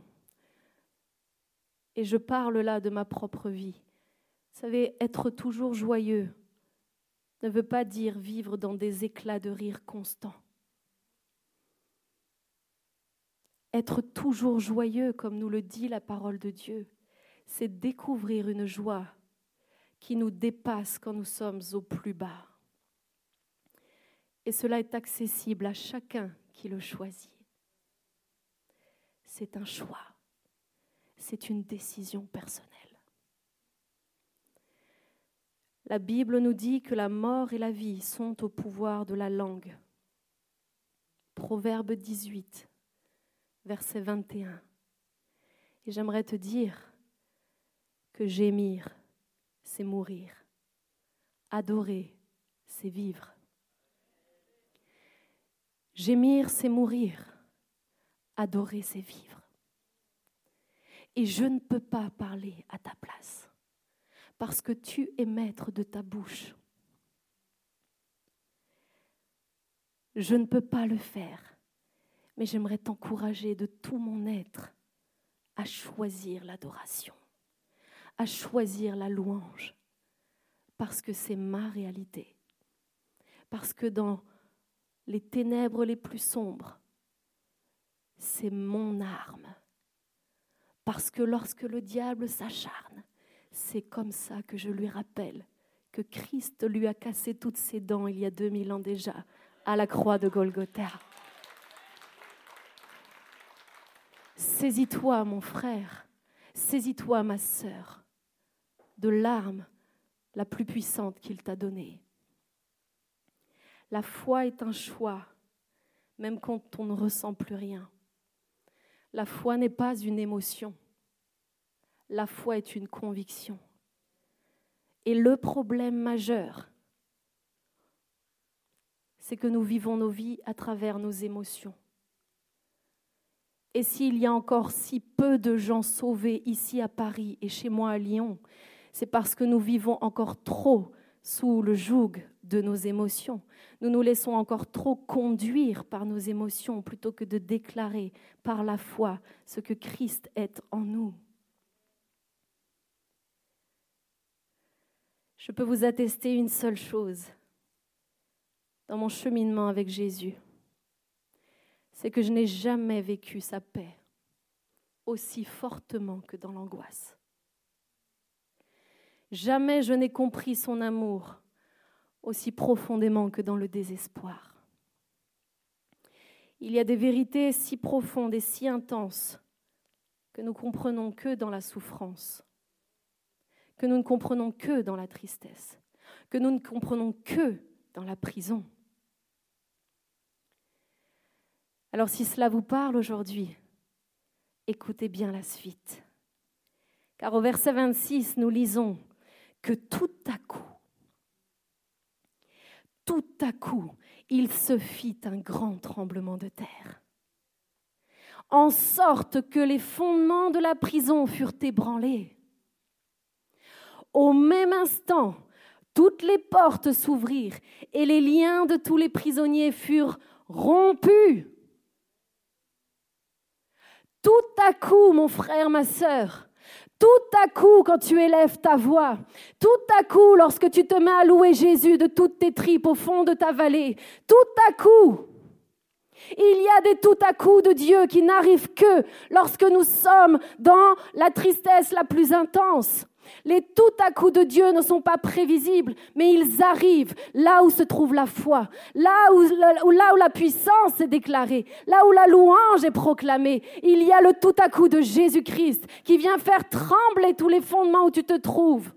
Et je parle là de ma propre vie. Vous savez, être toujours joyeux ne veut pas dire vivre dans des éclats de rire constants. Être toujours joyeux, comme nous le dit la parole de Dieu, c'est découvrir une joie qui nous dépasse quand nous sommes au plus bas. Et cela est accessible à chacun qui le choisit. C'est un choix, c'est une décision personnelle. La Bible nous dit que la mort et la vie sont au pouvoir de la langue. Proverbe 18, verset 21. Et j'aimerais te dire que gémir, c'est mourir. Adorer, c'est vivre. Gémir, c'est mourir. Adorer, c'est vivre. Et je ne peux pas parler à ta place parce que tu es maître de ta bouche. Je ne peux pas le faire, mais j'aimerais t'encourager de tout mon être à choisir l'adoration, à choisir la louange, parce que c'est ma réalité. Parce que dans les ténèbres les plus sombres, c'est mon arme. Parce que lorsque le diable s'acharne, c'est comme ça que je lui rappelle que Christ lui a cassé toutes ses dents il y a 2000 ans déjà à la croix de Golgotha. Saisis-toi, mon frère, saisis-toi, ma sœur, de l'arme la plus puissante qu'il t'a donnée. La foi est un choix, même quand on ne ressent plus rien. La foi n'est pas une émotion. La foi est une conviction. Et le problème majeur, c'est que nous vivons nos vies à travers nos émotions. Et s'il y a encore si peu de gens sauvés ici à Paris et chez moi à Lyon, c'est parce que nous vivons encore trop sous le joug de nos émotions. Nous nous laissons encore trop conduire par nos émotions plutôt que de déclarer par la foi ce que Christ est en nous. Je peux vous attester une seule chose dans mon cheminement avec Jésus, c'est que je n'ai jamais vécu sa paix aussi fortement que dans l'angoisse. Jamais je n'ai compris son amour aussi profondément que dans le désespoir. Il y a des vérités si profondes et si intenses que nous comprenons que dans la souffrance que nous ne comprenons que dans la tristesse, que nous ne comprenons que dans la prison. Alors si cela vous parle aujourd'hui, écoutez bien la suite. Car au verset 26, nous lisons que tout à coup, tout à coup, il se fit un grand tremblement de terre, en sorte que les fondements de la prison furent ébranlés. Au même instant, toutes les portes s'ouvrirent et les liens de tous les prisonniers furent rompus. Tout à coup, mon frère, ma sœur, tout à coup, quand tu élèves ta voix, tout à coup, lorsque tu te mets à louer Jésus de toutes tes tripes au fond de ta vallée, tout à coup, il y a des tout à coup de Dieu qui n'arrivent que lorsque nous sommes dans la tristesse la plus intense. Les tout à coup de Dieu ne sont pas prévisibles, mais ils arrivent là où se trouve la foi, là où, là où la puissance est déclarée, là où la louange est proclamée. Il y a le tout à coup de Jésus-Christ qui vient faire trembler tous les fondements où tu te trouves.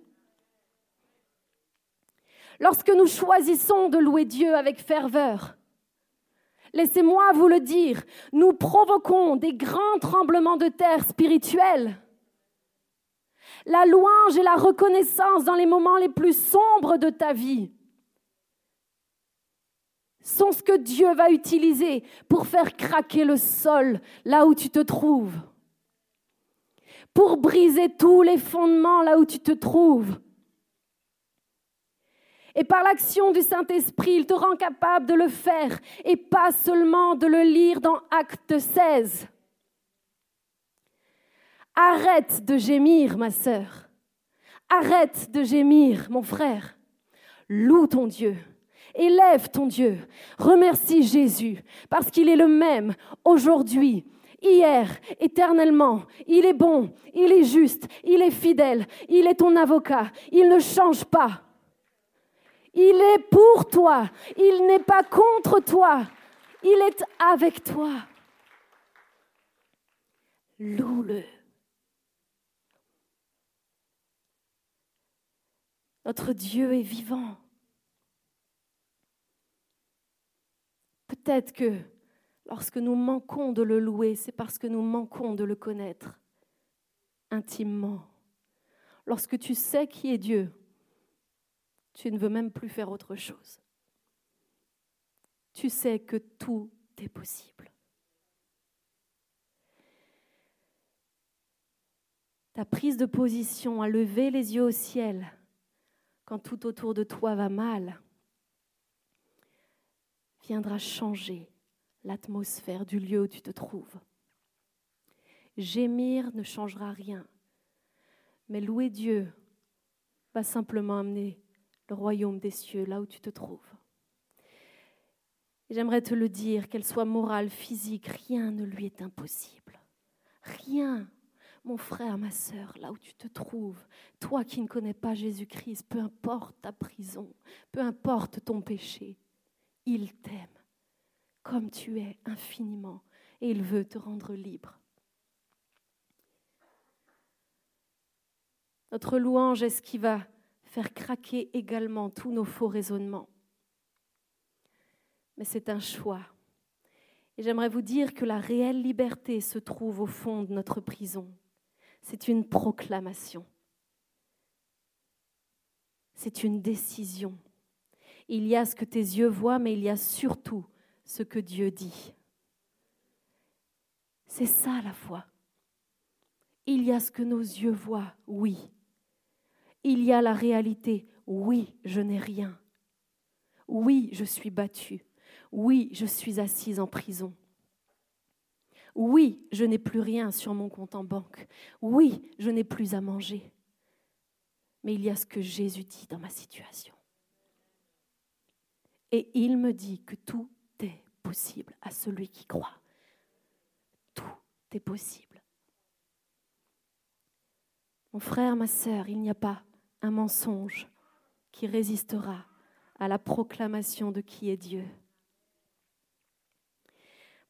Lorsque nous choisissons de louer Dieu avec ferveur, laissez-moi vous le dire, nous provoquons des grands tremblements de terre spirituels la louange et la reconnaissance dans les moments les plus sombres de ta vie sont ce que Dieu va utiliser pour faire craquer le sol là où tu te trouves, pour briser tous les fondements là où tu te trouves. Et par l'action du Saint-Esprit, il te rend capable de le faire et pas seulement de le lire dans Acte 16. Arrête de gémir, ma sœur. Arrête de gémir, mon frère. Loue ton Dieu. Élève ton Dieu. Remercie Jésus parce qu'il est le même aujourd'hui, hier, éternellement. Il est bon, il est juste, il est fidèle, il est ton avocat, il ne change pas. Il est pour toi, il n'est pas contre toi, il est avec toi. Loue-le. Notre Dieu est vivant. Peut-être que lorsque nous manquons de le louer, c'est parce que nous manquons de le connaître intimement. Lorsque tu sais qui est Dieu, tu ne veux même plus faire autre chose. Tu sais que tout est possible. Ta prise de position à lever les yeux au ciel quand tout autour de toi va mal, viendra changer l'atmosphère du lieu où tu te trouves. Gémir ne changera rien, mais louer Dieu va simplement amener le royaume des cieux là où tu te trouves. J'aimerais te le dire, qu'elle soit morale, physique, rien ne lui est impossible. Rien mon frère, ma sœur, là où tu te trouves, toi qui ne connais pas Jésus-Christ, peu importe ta prison, peu importe ton péché, il t'aime comme tu es infiniment et il veut te rendre libre. Notre louange est ce qui va faire craquer également tous nos faux raisonnements. Mais c'est un choix. Et j'aimerais vous dire que la réelle liberté se trouve au fond de notre prison c'est une proclamation. C'est une décision. Il y a ce que tes yeux voient, mais il y a surtout ce que Dieu dit. C'est ça la foi. Il y a ce que nos yeux voient, oui. Il y a la réalité, oui, je n'ai rien. Oui, je suis battue. Oui, je suis assise en prison. Oui, je n'ai plus rien sur mon compte en banque. Oui, je n'ai plus à manger. Mais il y a ce que Jésus dit dans ma situation. Et il me dit que tout est possible à celui qui croit. Tout est possible. Mon frère, ma sœur, il n'y a pas un mensonge qui résistera à la proclamation de qui est Dieu.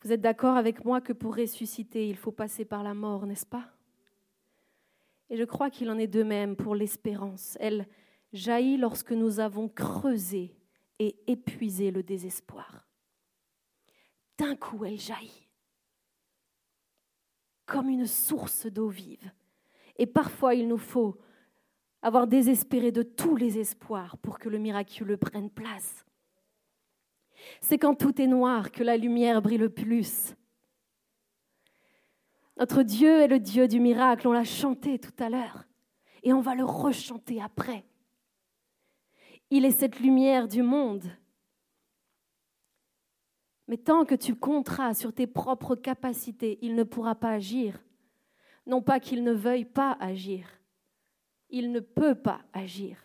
Vous êtes d'accord avec moi que pour ressusciter, il faut passer par la mort, n'est-ce pas? Et je crois qu'il en est de même pour l'espérance. Elle jaillit lorsque nous avons creusé et épuisé le désespoir. D'un coup, elle jaillit comme une source d'eau vive. Et parfois, il nous faut avoir désespéré de tous les espoirs pour que le miraculeux prenne place. C'est quand tout est noir que la lumière brille le plus. Notre Dieu est le Dieu du miracle, on l'a chanté tout à l'heure, et on va le rechanter après. Il est cette lumière du monde. Mais tant que tu compteras sur tes propres capacités, il ne pourra pas agir. Non pas qu'il ne veuille pas agir, il ne peut pas agir,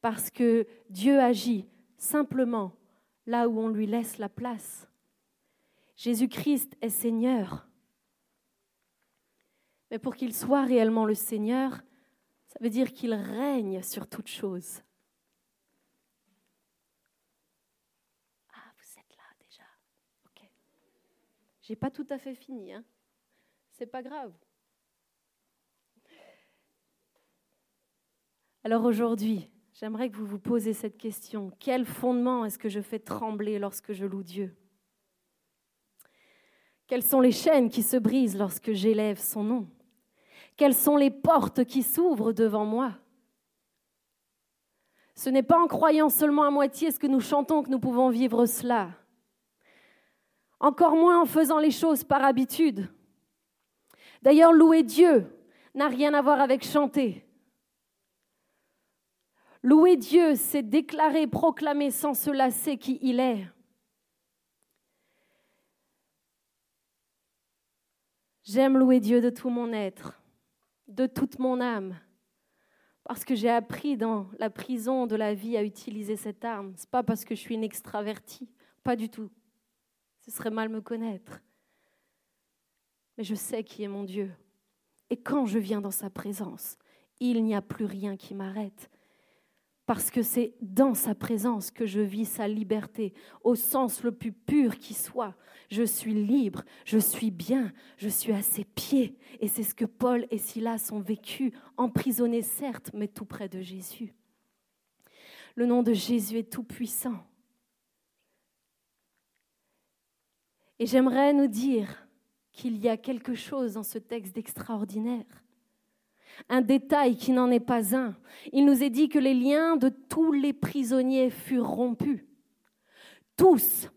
parce que Dieu agit simplement là où on lui laisse la place. Jésus-Christ est Seigneur. Mais pour qu'il soit réellement le Seigneur, ça veut dire qu'il règne sur toute chose. Ah, vous êtes là déjà. Ok. J'ai pas tout à fait fini, hein. C'est pas grave. Alors aujourd'hui, j'aimerais que vous vous posiez cette question. Quel fondement est-ce que je fais trembler lorsque je loue Dieu? Quelles sont les chaînes qui se brisent lorsque j'élève son nom? Quelles sont les portes qui s'ouvrent devant moi? Ce n'est pas en croyant seulement à moitié ce que nous chantons que nous pouvons vivre cela. Encore moins en faisant les choses par habitude. D'ailleurs, louer Dieu n'a rien à voir avec chanter. Louer Dieu, c'est déclarer, proclamer sans se lasser qui il est. J'aime louer Dieu de tout mon être, de toute mon âme, parce que j'ai appris dans la prison de la vie à utiliser cette arme. Ce n'est pas parce que je suis une extravertie, pas du tout. Ce serait mal me connaître. Mais je sais qui est mon Dieu. Et quand je viens dans sa présence, il n'y a plus rien qui m'arrête parce que c'est dans sa présence que je vis sa liberté, au sens le plus pur qui soit. Je suis libre, je suis bien, je suis à ses pieds. Et c'est ce que Paul et Silas ont vécu, emprisonnés certes, mais tout près de Jésus. Le nom de Jésus est tout puissant. Et j'aimerais nous dire qu'il y a quelque chose dans ce texte d'extraordinaire un détail qui n'en est pas un. Il nous est dit que les liens de tous les prisonniers furent rompus. Tous.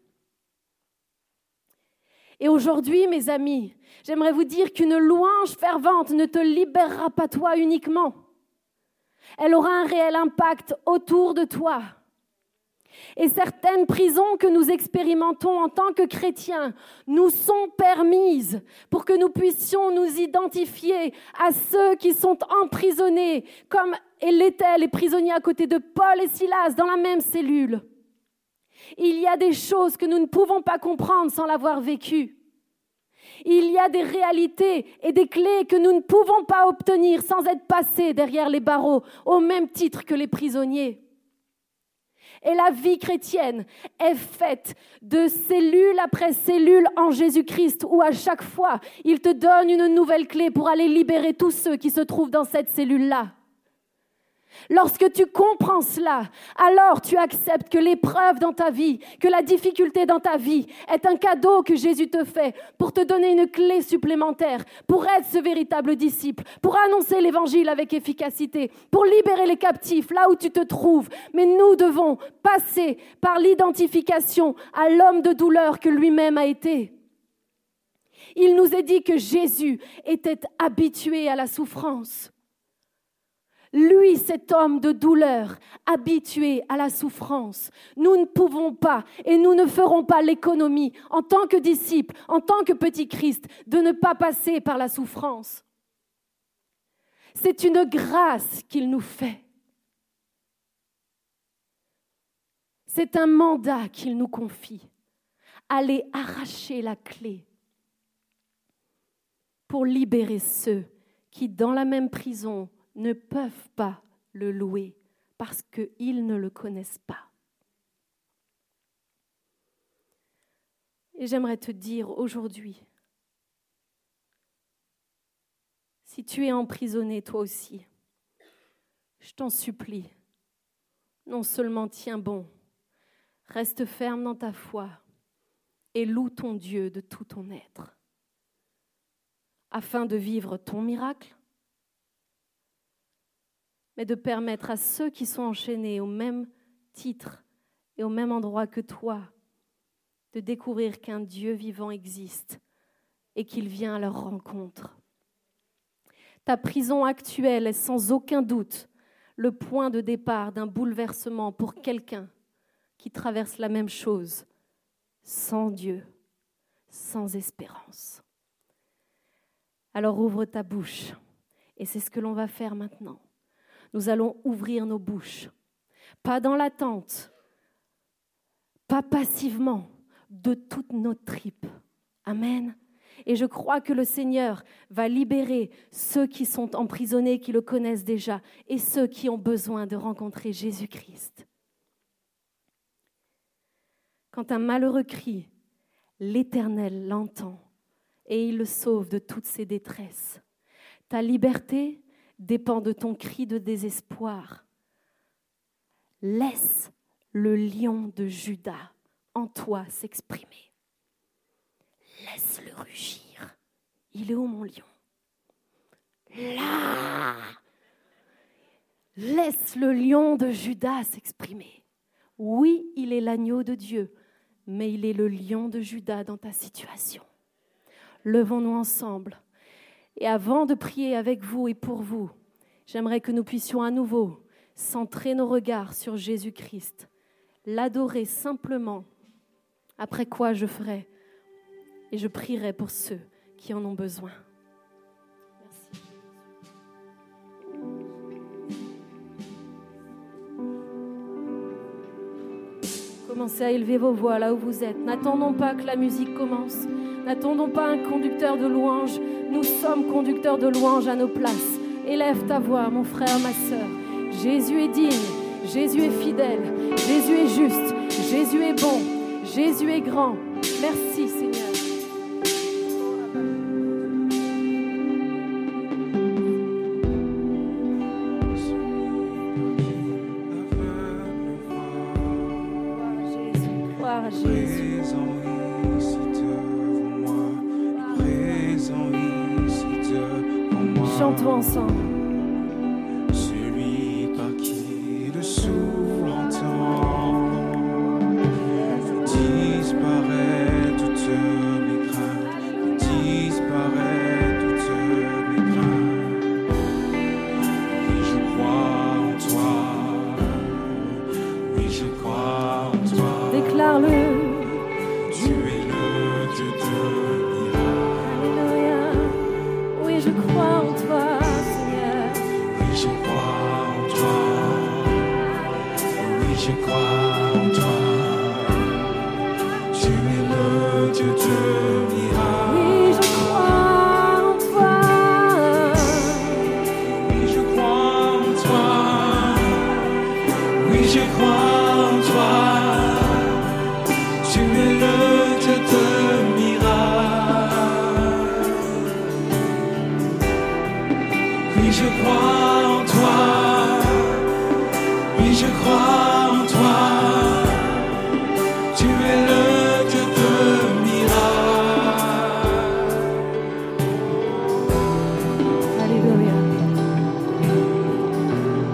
Et aujourd'hui, mes amis, j'aimerais vous dire qu'une louange fervente ne te libérera pas toi uniquement. Elle aura un réel impact autour de toi. Et certaines prisons que nous expérimentons en tant que chrétiens nous sont permises pour que nous puissions nous identifier à ceux qui sont emprisonnés, comme l'étaient les prisonniers à côté de Paul et Silas dans la même cellule. Il y a des choses que nous ne pouvons pas comprendre sans l'avoir vécu. Il y a des réalités et des clés que nous ne pouvons pas obtenir sans être passés derrière les barreaux, au même titre que les prisonniers. Et la vie chrétienne est faite de cellule après cellule en Jésus-Christ, où à chaque fois, il te donne une nouvelle clé pour aller libérer tous ceux qui se trouvent dans cette cellule-là. Lorsque tu comprends cela, alors tu acceptes que l'épreuve dans ta vie, que la difficulté dans ta vie est un cadeau que Jésus te fait pour te donner une clé supplémentaire, pour être ce véritable disciple, pour annoncer l'évangile avec efficacité, pour libérer les captifs là où tu te trouves. Mais nous devons passer par l'identification à l'homme de douleur que lui-même a été. Il nous est dit que Jésus était habitué à la souffrance. Lui, cet homme de douleur, habitué à la souffrance, nous ne pouvons pas et nous ne ferons pas l'économie, en tant que disciples, en tant que petit Christ, de ne pas passer par la souffrance. C'est une grâce qu'il nous fait. C'est un mandat qu'il nous confie. Aller arracher la clé pour libérer ceux qui, dans la même prison, ne peuvent pas le louer parce qu'ils ne le connaissent pas. Et j'aimerais te dire aujourd'hui, si tu es emprisonné toi aussi, je t'en supplie, non seulement tiens bon, reste ferme dans ta foi et loue ton Dieu de tout ton être, afin de vivre ton miracle mais de permettre à ceux qui sont enchaînés au même titre et au même endroit que toi de découvrir qu'un Dieu vivant existe et qu'il vient à leur rencontre. Ta prison actuelle est sans aucun doute le point de départ d'un bouleversement pour quelqu'un qui traverse la même chose, sans Dieu, sans espérance. Alors ouvre ta bouche, et c'est ce que l'on va faire maintenant. Nous allons ouvrir nos bouches, pas dans l'attente, pas passivement, de toutes nos tripes. Amen. Et je crois que le Seigneur va libérer ceux qui sont emprisonnés, qui le connaissent déjà, et ceux qui ont besoin de rencontrer Jésus-Christ. Quand un malheureux crie, l'Éternel l'entend et il le sauve de toutes ses détresses. Ta liberté dépend de ton cri de désespoir. Laisse le lion de Judas en toi s'exprimer. Laisse-le rugir. Il est où mon lion? Là Laisse le lion de Judas s'exprimer. Oui, il est l'agneau de Dieu, mais il est le lion de Judas dans ta situation. Levons-nous ensemble. Et avant de prier avec vous et pour vous, j'aimerais que nous puissions à nouveau centrer nos regards sur Jésus-Christ, l'adorer simplement après quoi je ferai et je prierai pour ceux qui en ont besoin. Commencez à élever vos voix là où vous êtes. N'attendons pas que la musique commence. N'attendons pas un conducteur de louange. Nous sommes conducteurs de louange à nos places. Élève ta voix, mon frère, ma sœur. Jésus est digne. Jésus est fidèle. Jésus est juste. Jésus est bon. Jésus est grand. Merci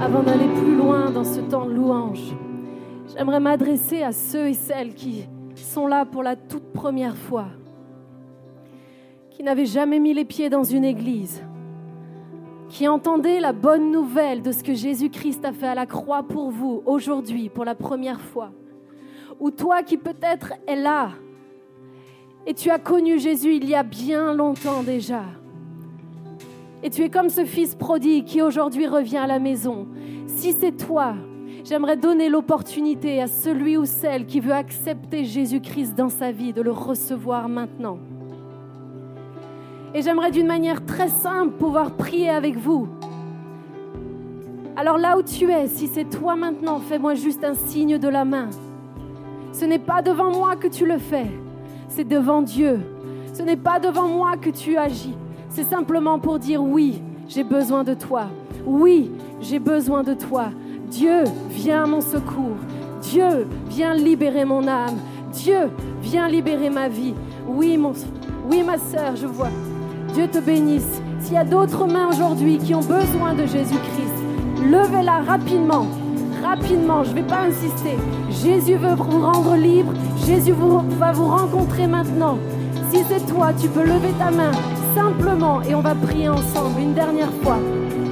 Avant d'aller plus loin dans ce temps de louange, j'aimerais m'adresser à ceux et celles qui sont là pour la toute première fois, qui n'avaient jamais mis les pieds dans une église, qui entendaient la bonne nouvelle de ce que Jésus-Christ a fait à la croix pour vous aujourd'hui, pour la première fois, ou toi qui peut-être es là et tu as connu Jésus il y a bien longtemps déjà. Et tu es comme ce fils prodigue qui aujourd'hui revient à la maison. Si c'est toi, j'aimerais donner l'opportunité à celui ou celle qui veut accepter Jésus-Christ dans sa vie de le recevoir maintenant. Et j'aimerais d'une manière très simple pouvoir prier avec vous. Alors là où tu es, si c'est toi maintenant, fais-moi juste un signe de la main. Ce n'est pas devant moi que tu le fais, c'est devant Dieu. Ce n'est pas devant moi que tu agis, c'est simplement pour dire oui, j'ai besoin de toi. Oui, j'ai besoin de toi. Dieu, viens à mon secours. Dieu, viens libérer mon âme. Dieu, viens libérer ma vie. Oui, mon, oui ma sœur, je vois. Dieu te bénisse. S'il y a d'autres mains aujourd'hui qui ont besoin de Jésus-Christ, levez-la rapidement. Rapidement, je ne vais pas insister. Jésus veut vous rendre libre. Jésus va vous rencontrer maintenant. Si c'est toi, tu peux lever ta main simplement et on va prier ensemble une dernière fois.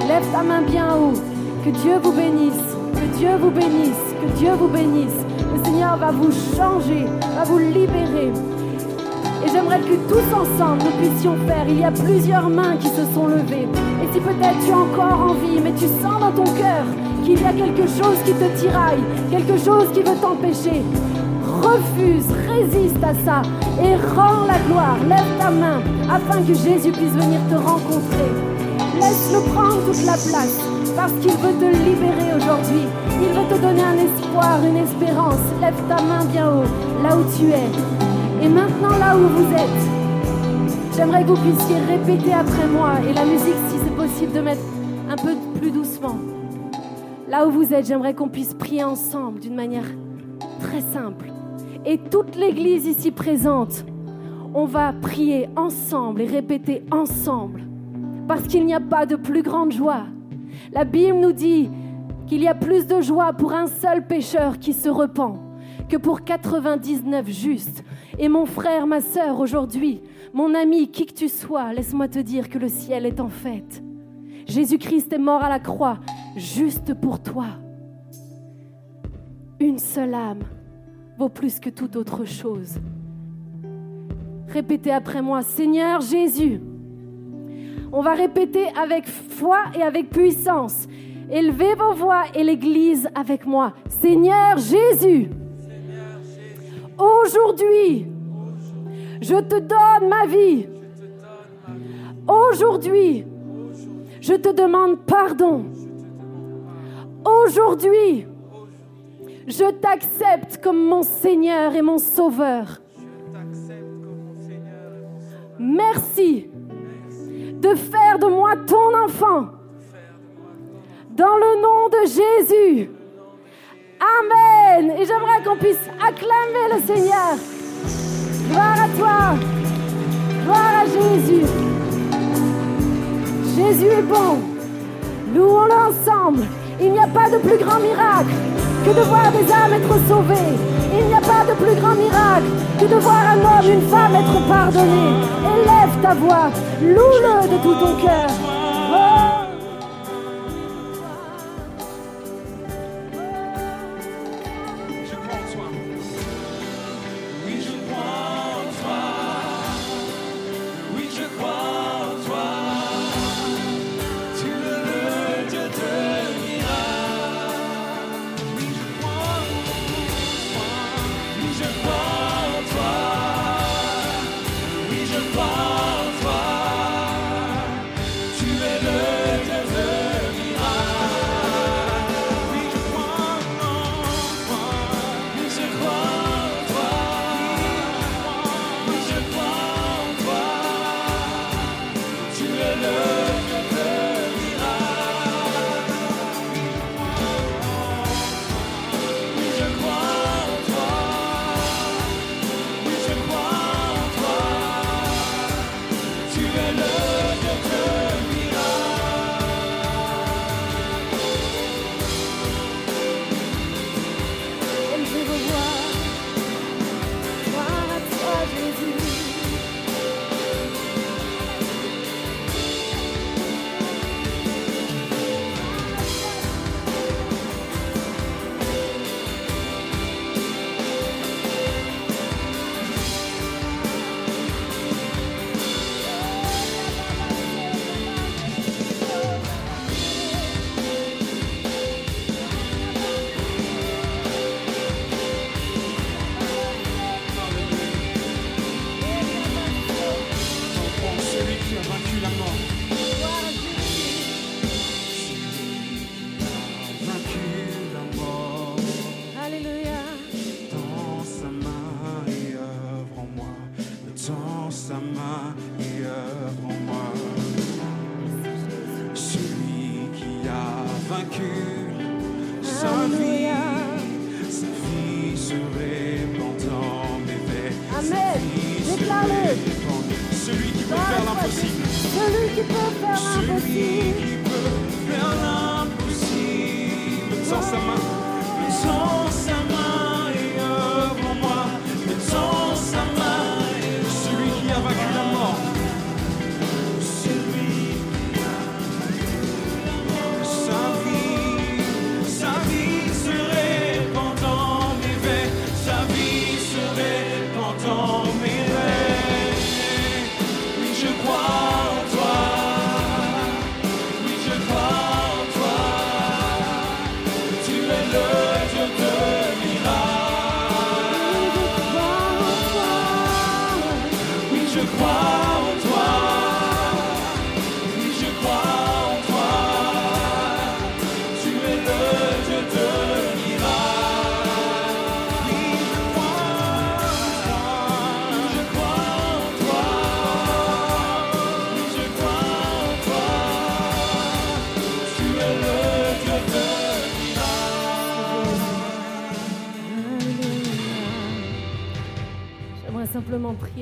Lève ta main bien haut. Que Dieu vous bénisse. Que Dieu vous bénisse. Que Dieu vous bénisse. Le Seigneur va vous changer, va vous libérer. Et j'aimerais que tous ensemble nous puissions faire. Il y a plusieurs mains qui se sont levées. Et si peut-être tu as encore envie, mais tu sens dans ton cœur qu'il y a quelque chose qui te tiraille, quelque chose qui veut t'empêcher, refuse, résiste à ça et rends la gloire. Lève ta main afin que Jésus puisse venir te rencontrer. Laisse-le prendre toute la place parce qu'il veut te libérer aujourd'hui. Il veut te donner un espoir, une espérance. Lève ta main bien haut, là où tu es. Et maintenant, là où vous êtes, j'aimerais que vous puissiez répéter après moi et la musique, si c'est possible, de mettre un peu plus doucement. Là où vous êtes, j'aimerais qu'on puisse prier ensemble d'une manière très simple. Et toute l'Église ici présente, on va prier ensemble et répéter ensemble. Parce qu'il n'y a pas de plus grande joie. La Bible nous dit qu'il y a plus de joie pour un seul pécheur qui se repent que pour 99 justes. Et mon frère, ma sœur, aujourd'hui, mon ami, qui que tu sois, laisse-moi te dire que le ciel est en fête. Jésus-Christ est mort à la croix juste pour toi. Une seule âme vaut plus que toute autre chose. Répétez après moi, Seigneur Jésus. On va répéter avec foi et avec puissance. Élevez vos voix et l'Église avec moi. Seigneur Jésus, aujourd'hui, je te donne ma vie. Aujourd'hui, je te demande pardon. Aujourd'hui, je t'accepte comme mon Seigneur et mon Sauveur. Merci de faire de moi ton enfant. Dans le nom de Jésus. Amen. Et j'aimerais qu'on puisse acclamer le Seigneur. Gloire à toi. Gloire à Jésus. Jésus est bon. Louons-le ensemble. Il n'y a pas de plus grand miracle que de voir des âmes être sauvées. Il n'y a pas de plus grand miracle que de voir un homme, une femme être pardonné. Élève ta voix. Loue-le de tout ton cœur.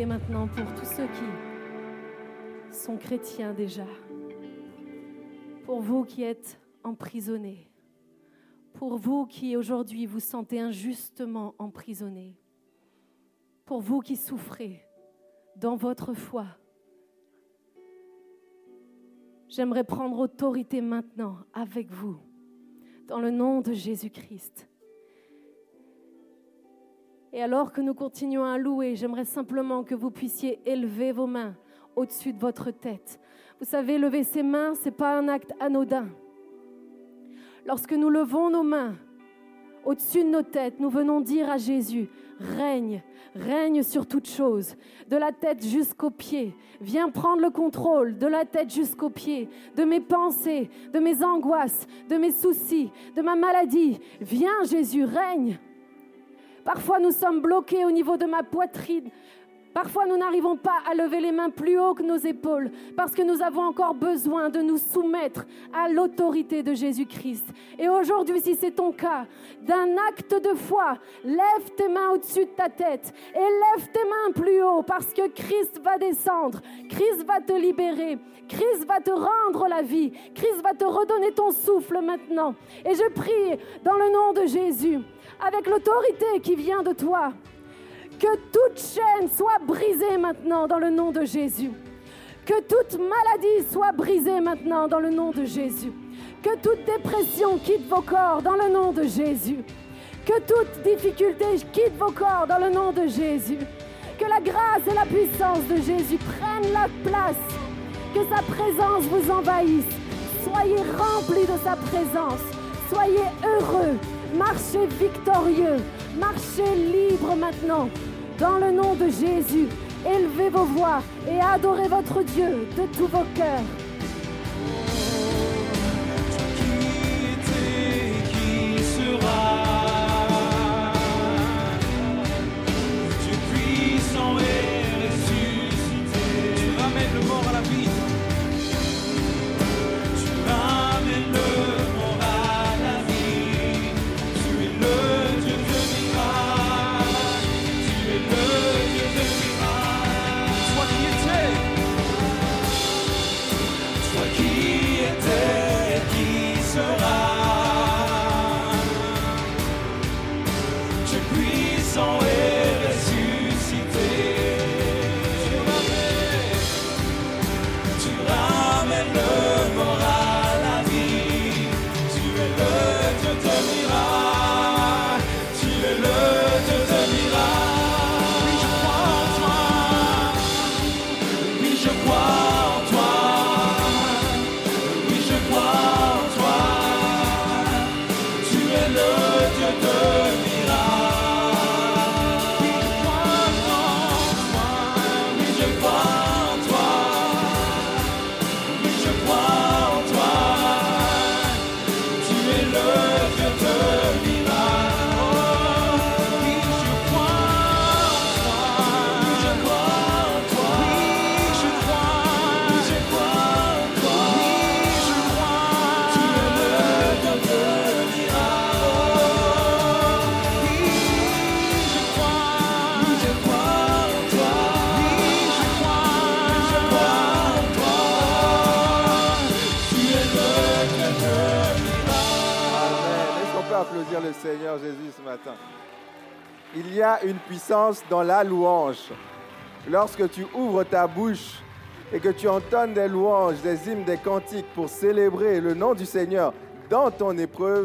Maintenant pour tous ceux qui sont chrétiens déjà. Pour vous qui êtes emprisonnés. Pour vous qui aujourd'hui vous sentez injustement emprisonnés. Pour vous qui souffrez dans votre foi. J'aimerais prendre autorité maintenant avec vous, dans le nom de Jésus-Christ. Et alors que nous continuons à louer, j'aimerais simplement que vous puissiez élever vos mains au-dessus de votre tête. Vous savez, lever ses mains, ce n'est pas un acte anodin. Lorsque nous levons nos mains au-dessus de nos têtes, nous venons dire à Jésus, règne, règne sur toute chose, de la tête jusqu'aux pieds. Viens prendre le contrôle de la tête jusqu'aux pieds, de mes pensées, de mes angoisses, de mes soucis, de ma maladie. Viens Jésus, règne. Parfois, nous sommes bloqués au niveau de ma poitrine. Parfois, nous n'arrivons pas à lever les mains plus haut que nos épaules parce que nous avons encore besoin de nous soumettre à l'autorité de Jésus-Christ. Et aujourd'hui, si c'est ton cas, d'un acte de foi, lève tes mains au-dessus de ta tête et lève tes mains plus haut parce que Christ va descendre, Christ va te libérer, Christ va te rendre la vie, Christ va te redonner ton souffle maintenant. Et je prie dans le nom de Jésus, avec l'autorité qui vient de toi, que toute chaîne soit brisée maintenant dans le nom de Jésus. Que toute maladie soit brisée maintenant dans le nom de Jésus. Que toute dépression quitte vos corps dans le nom de Jésus. Que toute difficulté quitte vos corps dans le nom de Jésus. Que la grâce et la puissance de Jésus prennent la place. Que sa présence vous envahisse. Soyez remplis de sa présence. Soyez heureux. Marchez victorieux. Marchez libre maintenant. Dans le nom de Jésus, élevez vos voix et adorez votre Dieu de tous vos cœurs. Le Seigneur Jésus ce matin Il y a une puissance dans la louange. Lorsque tu ouvres ta bouche et que tu entonnes des louanges, des hymnes, des cantiques pour célébrer le nom du Seigneur dans ton épreuve,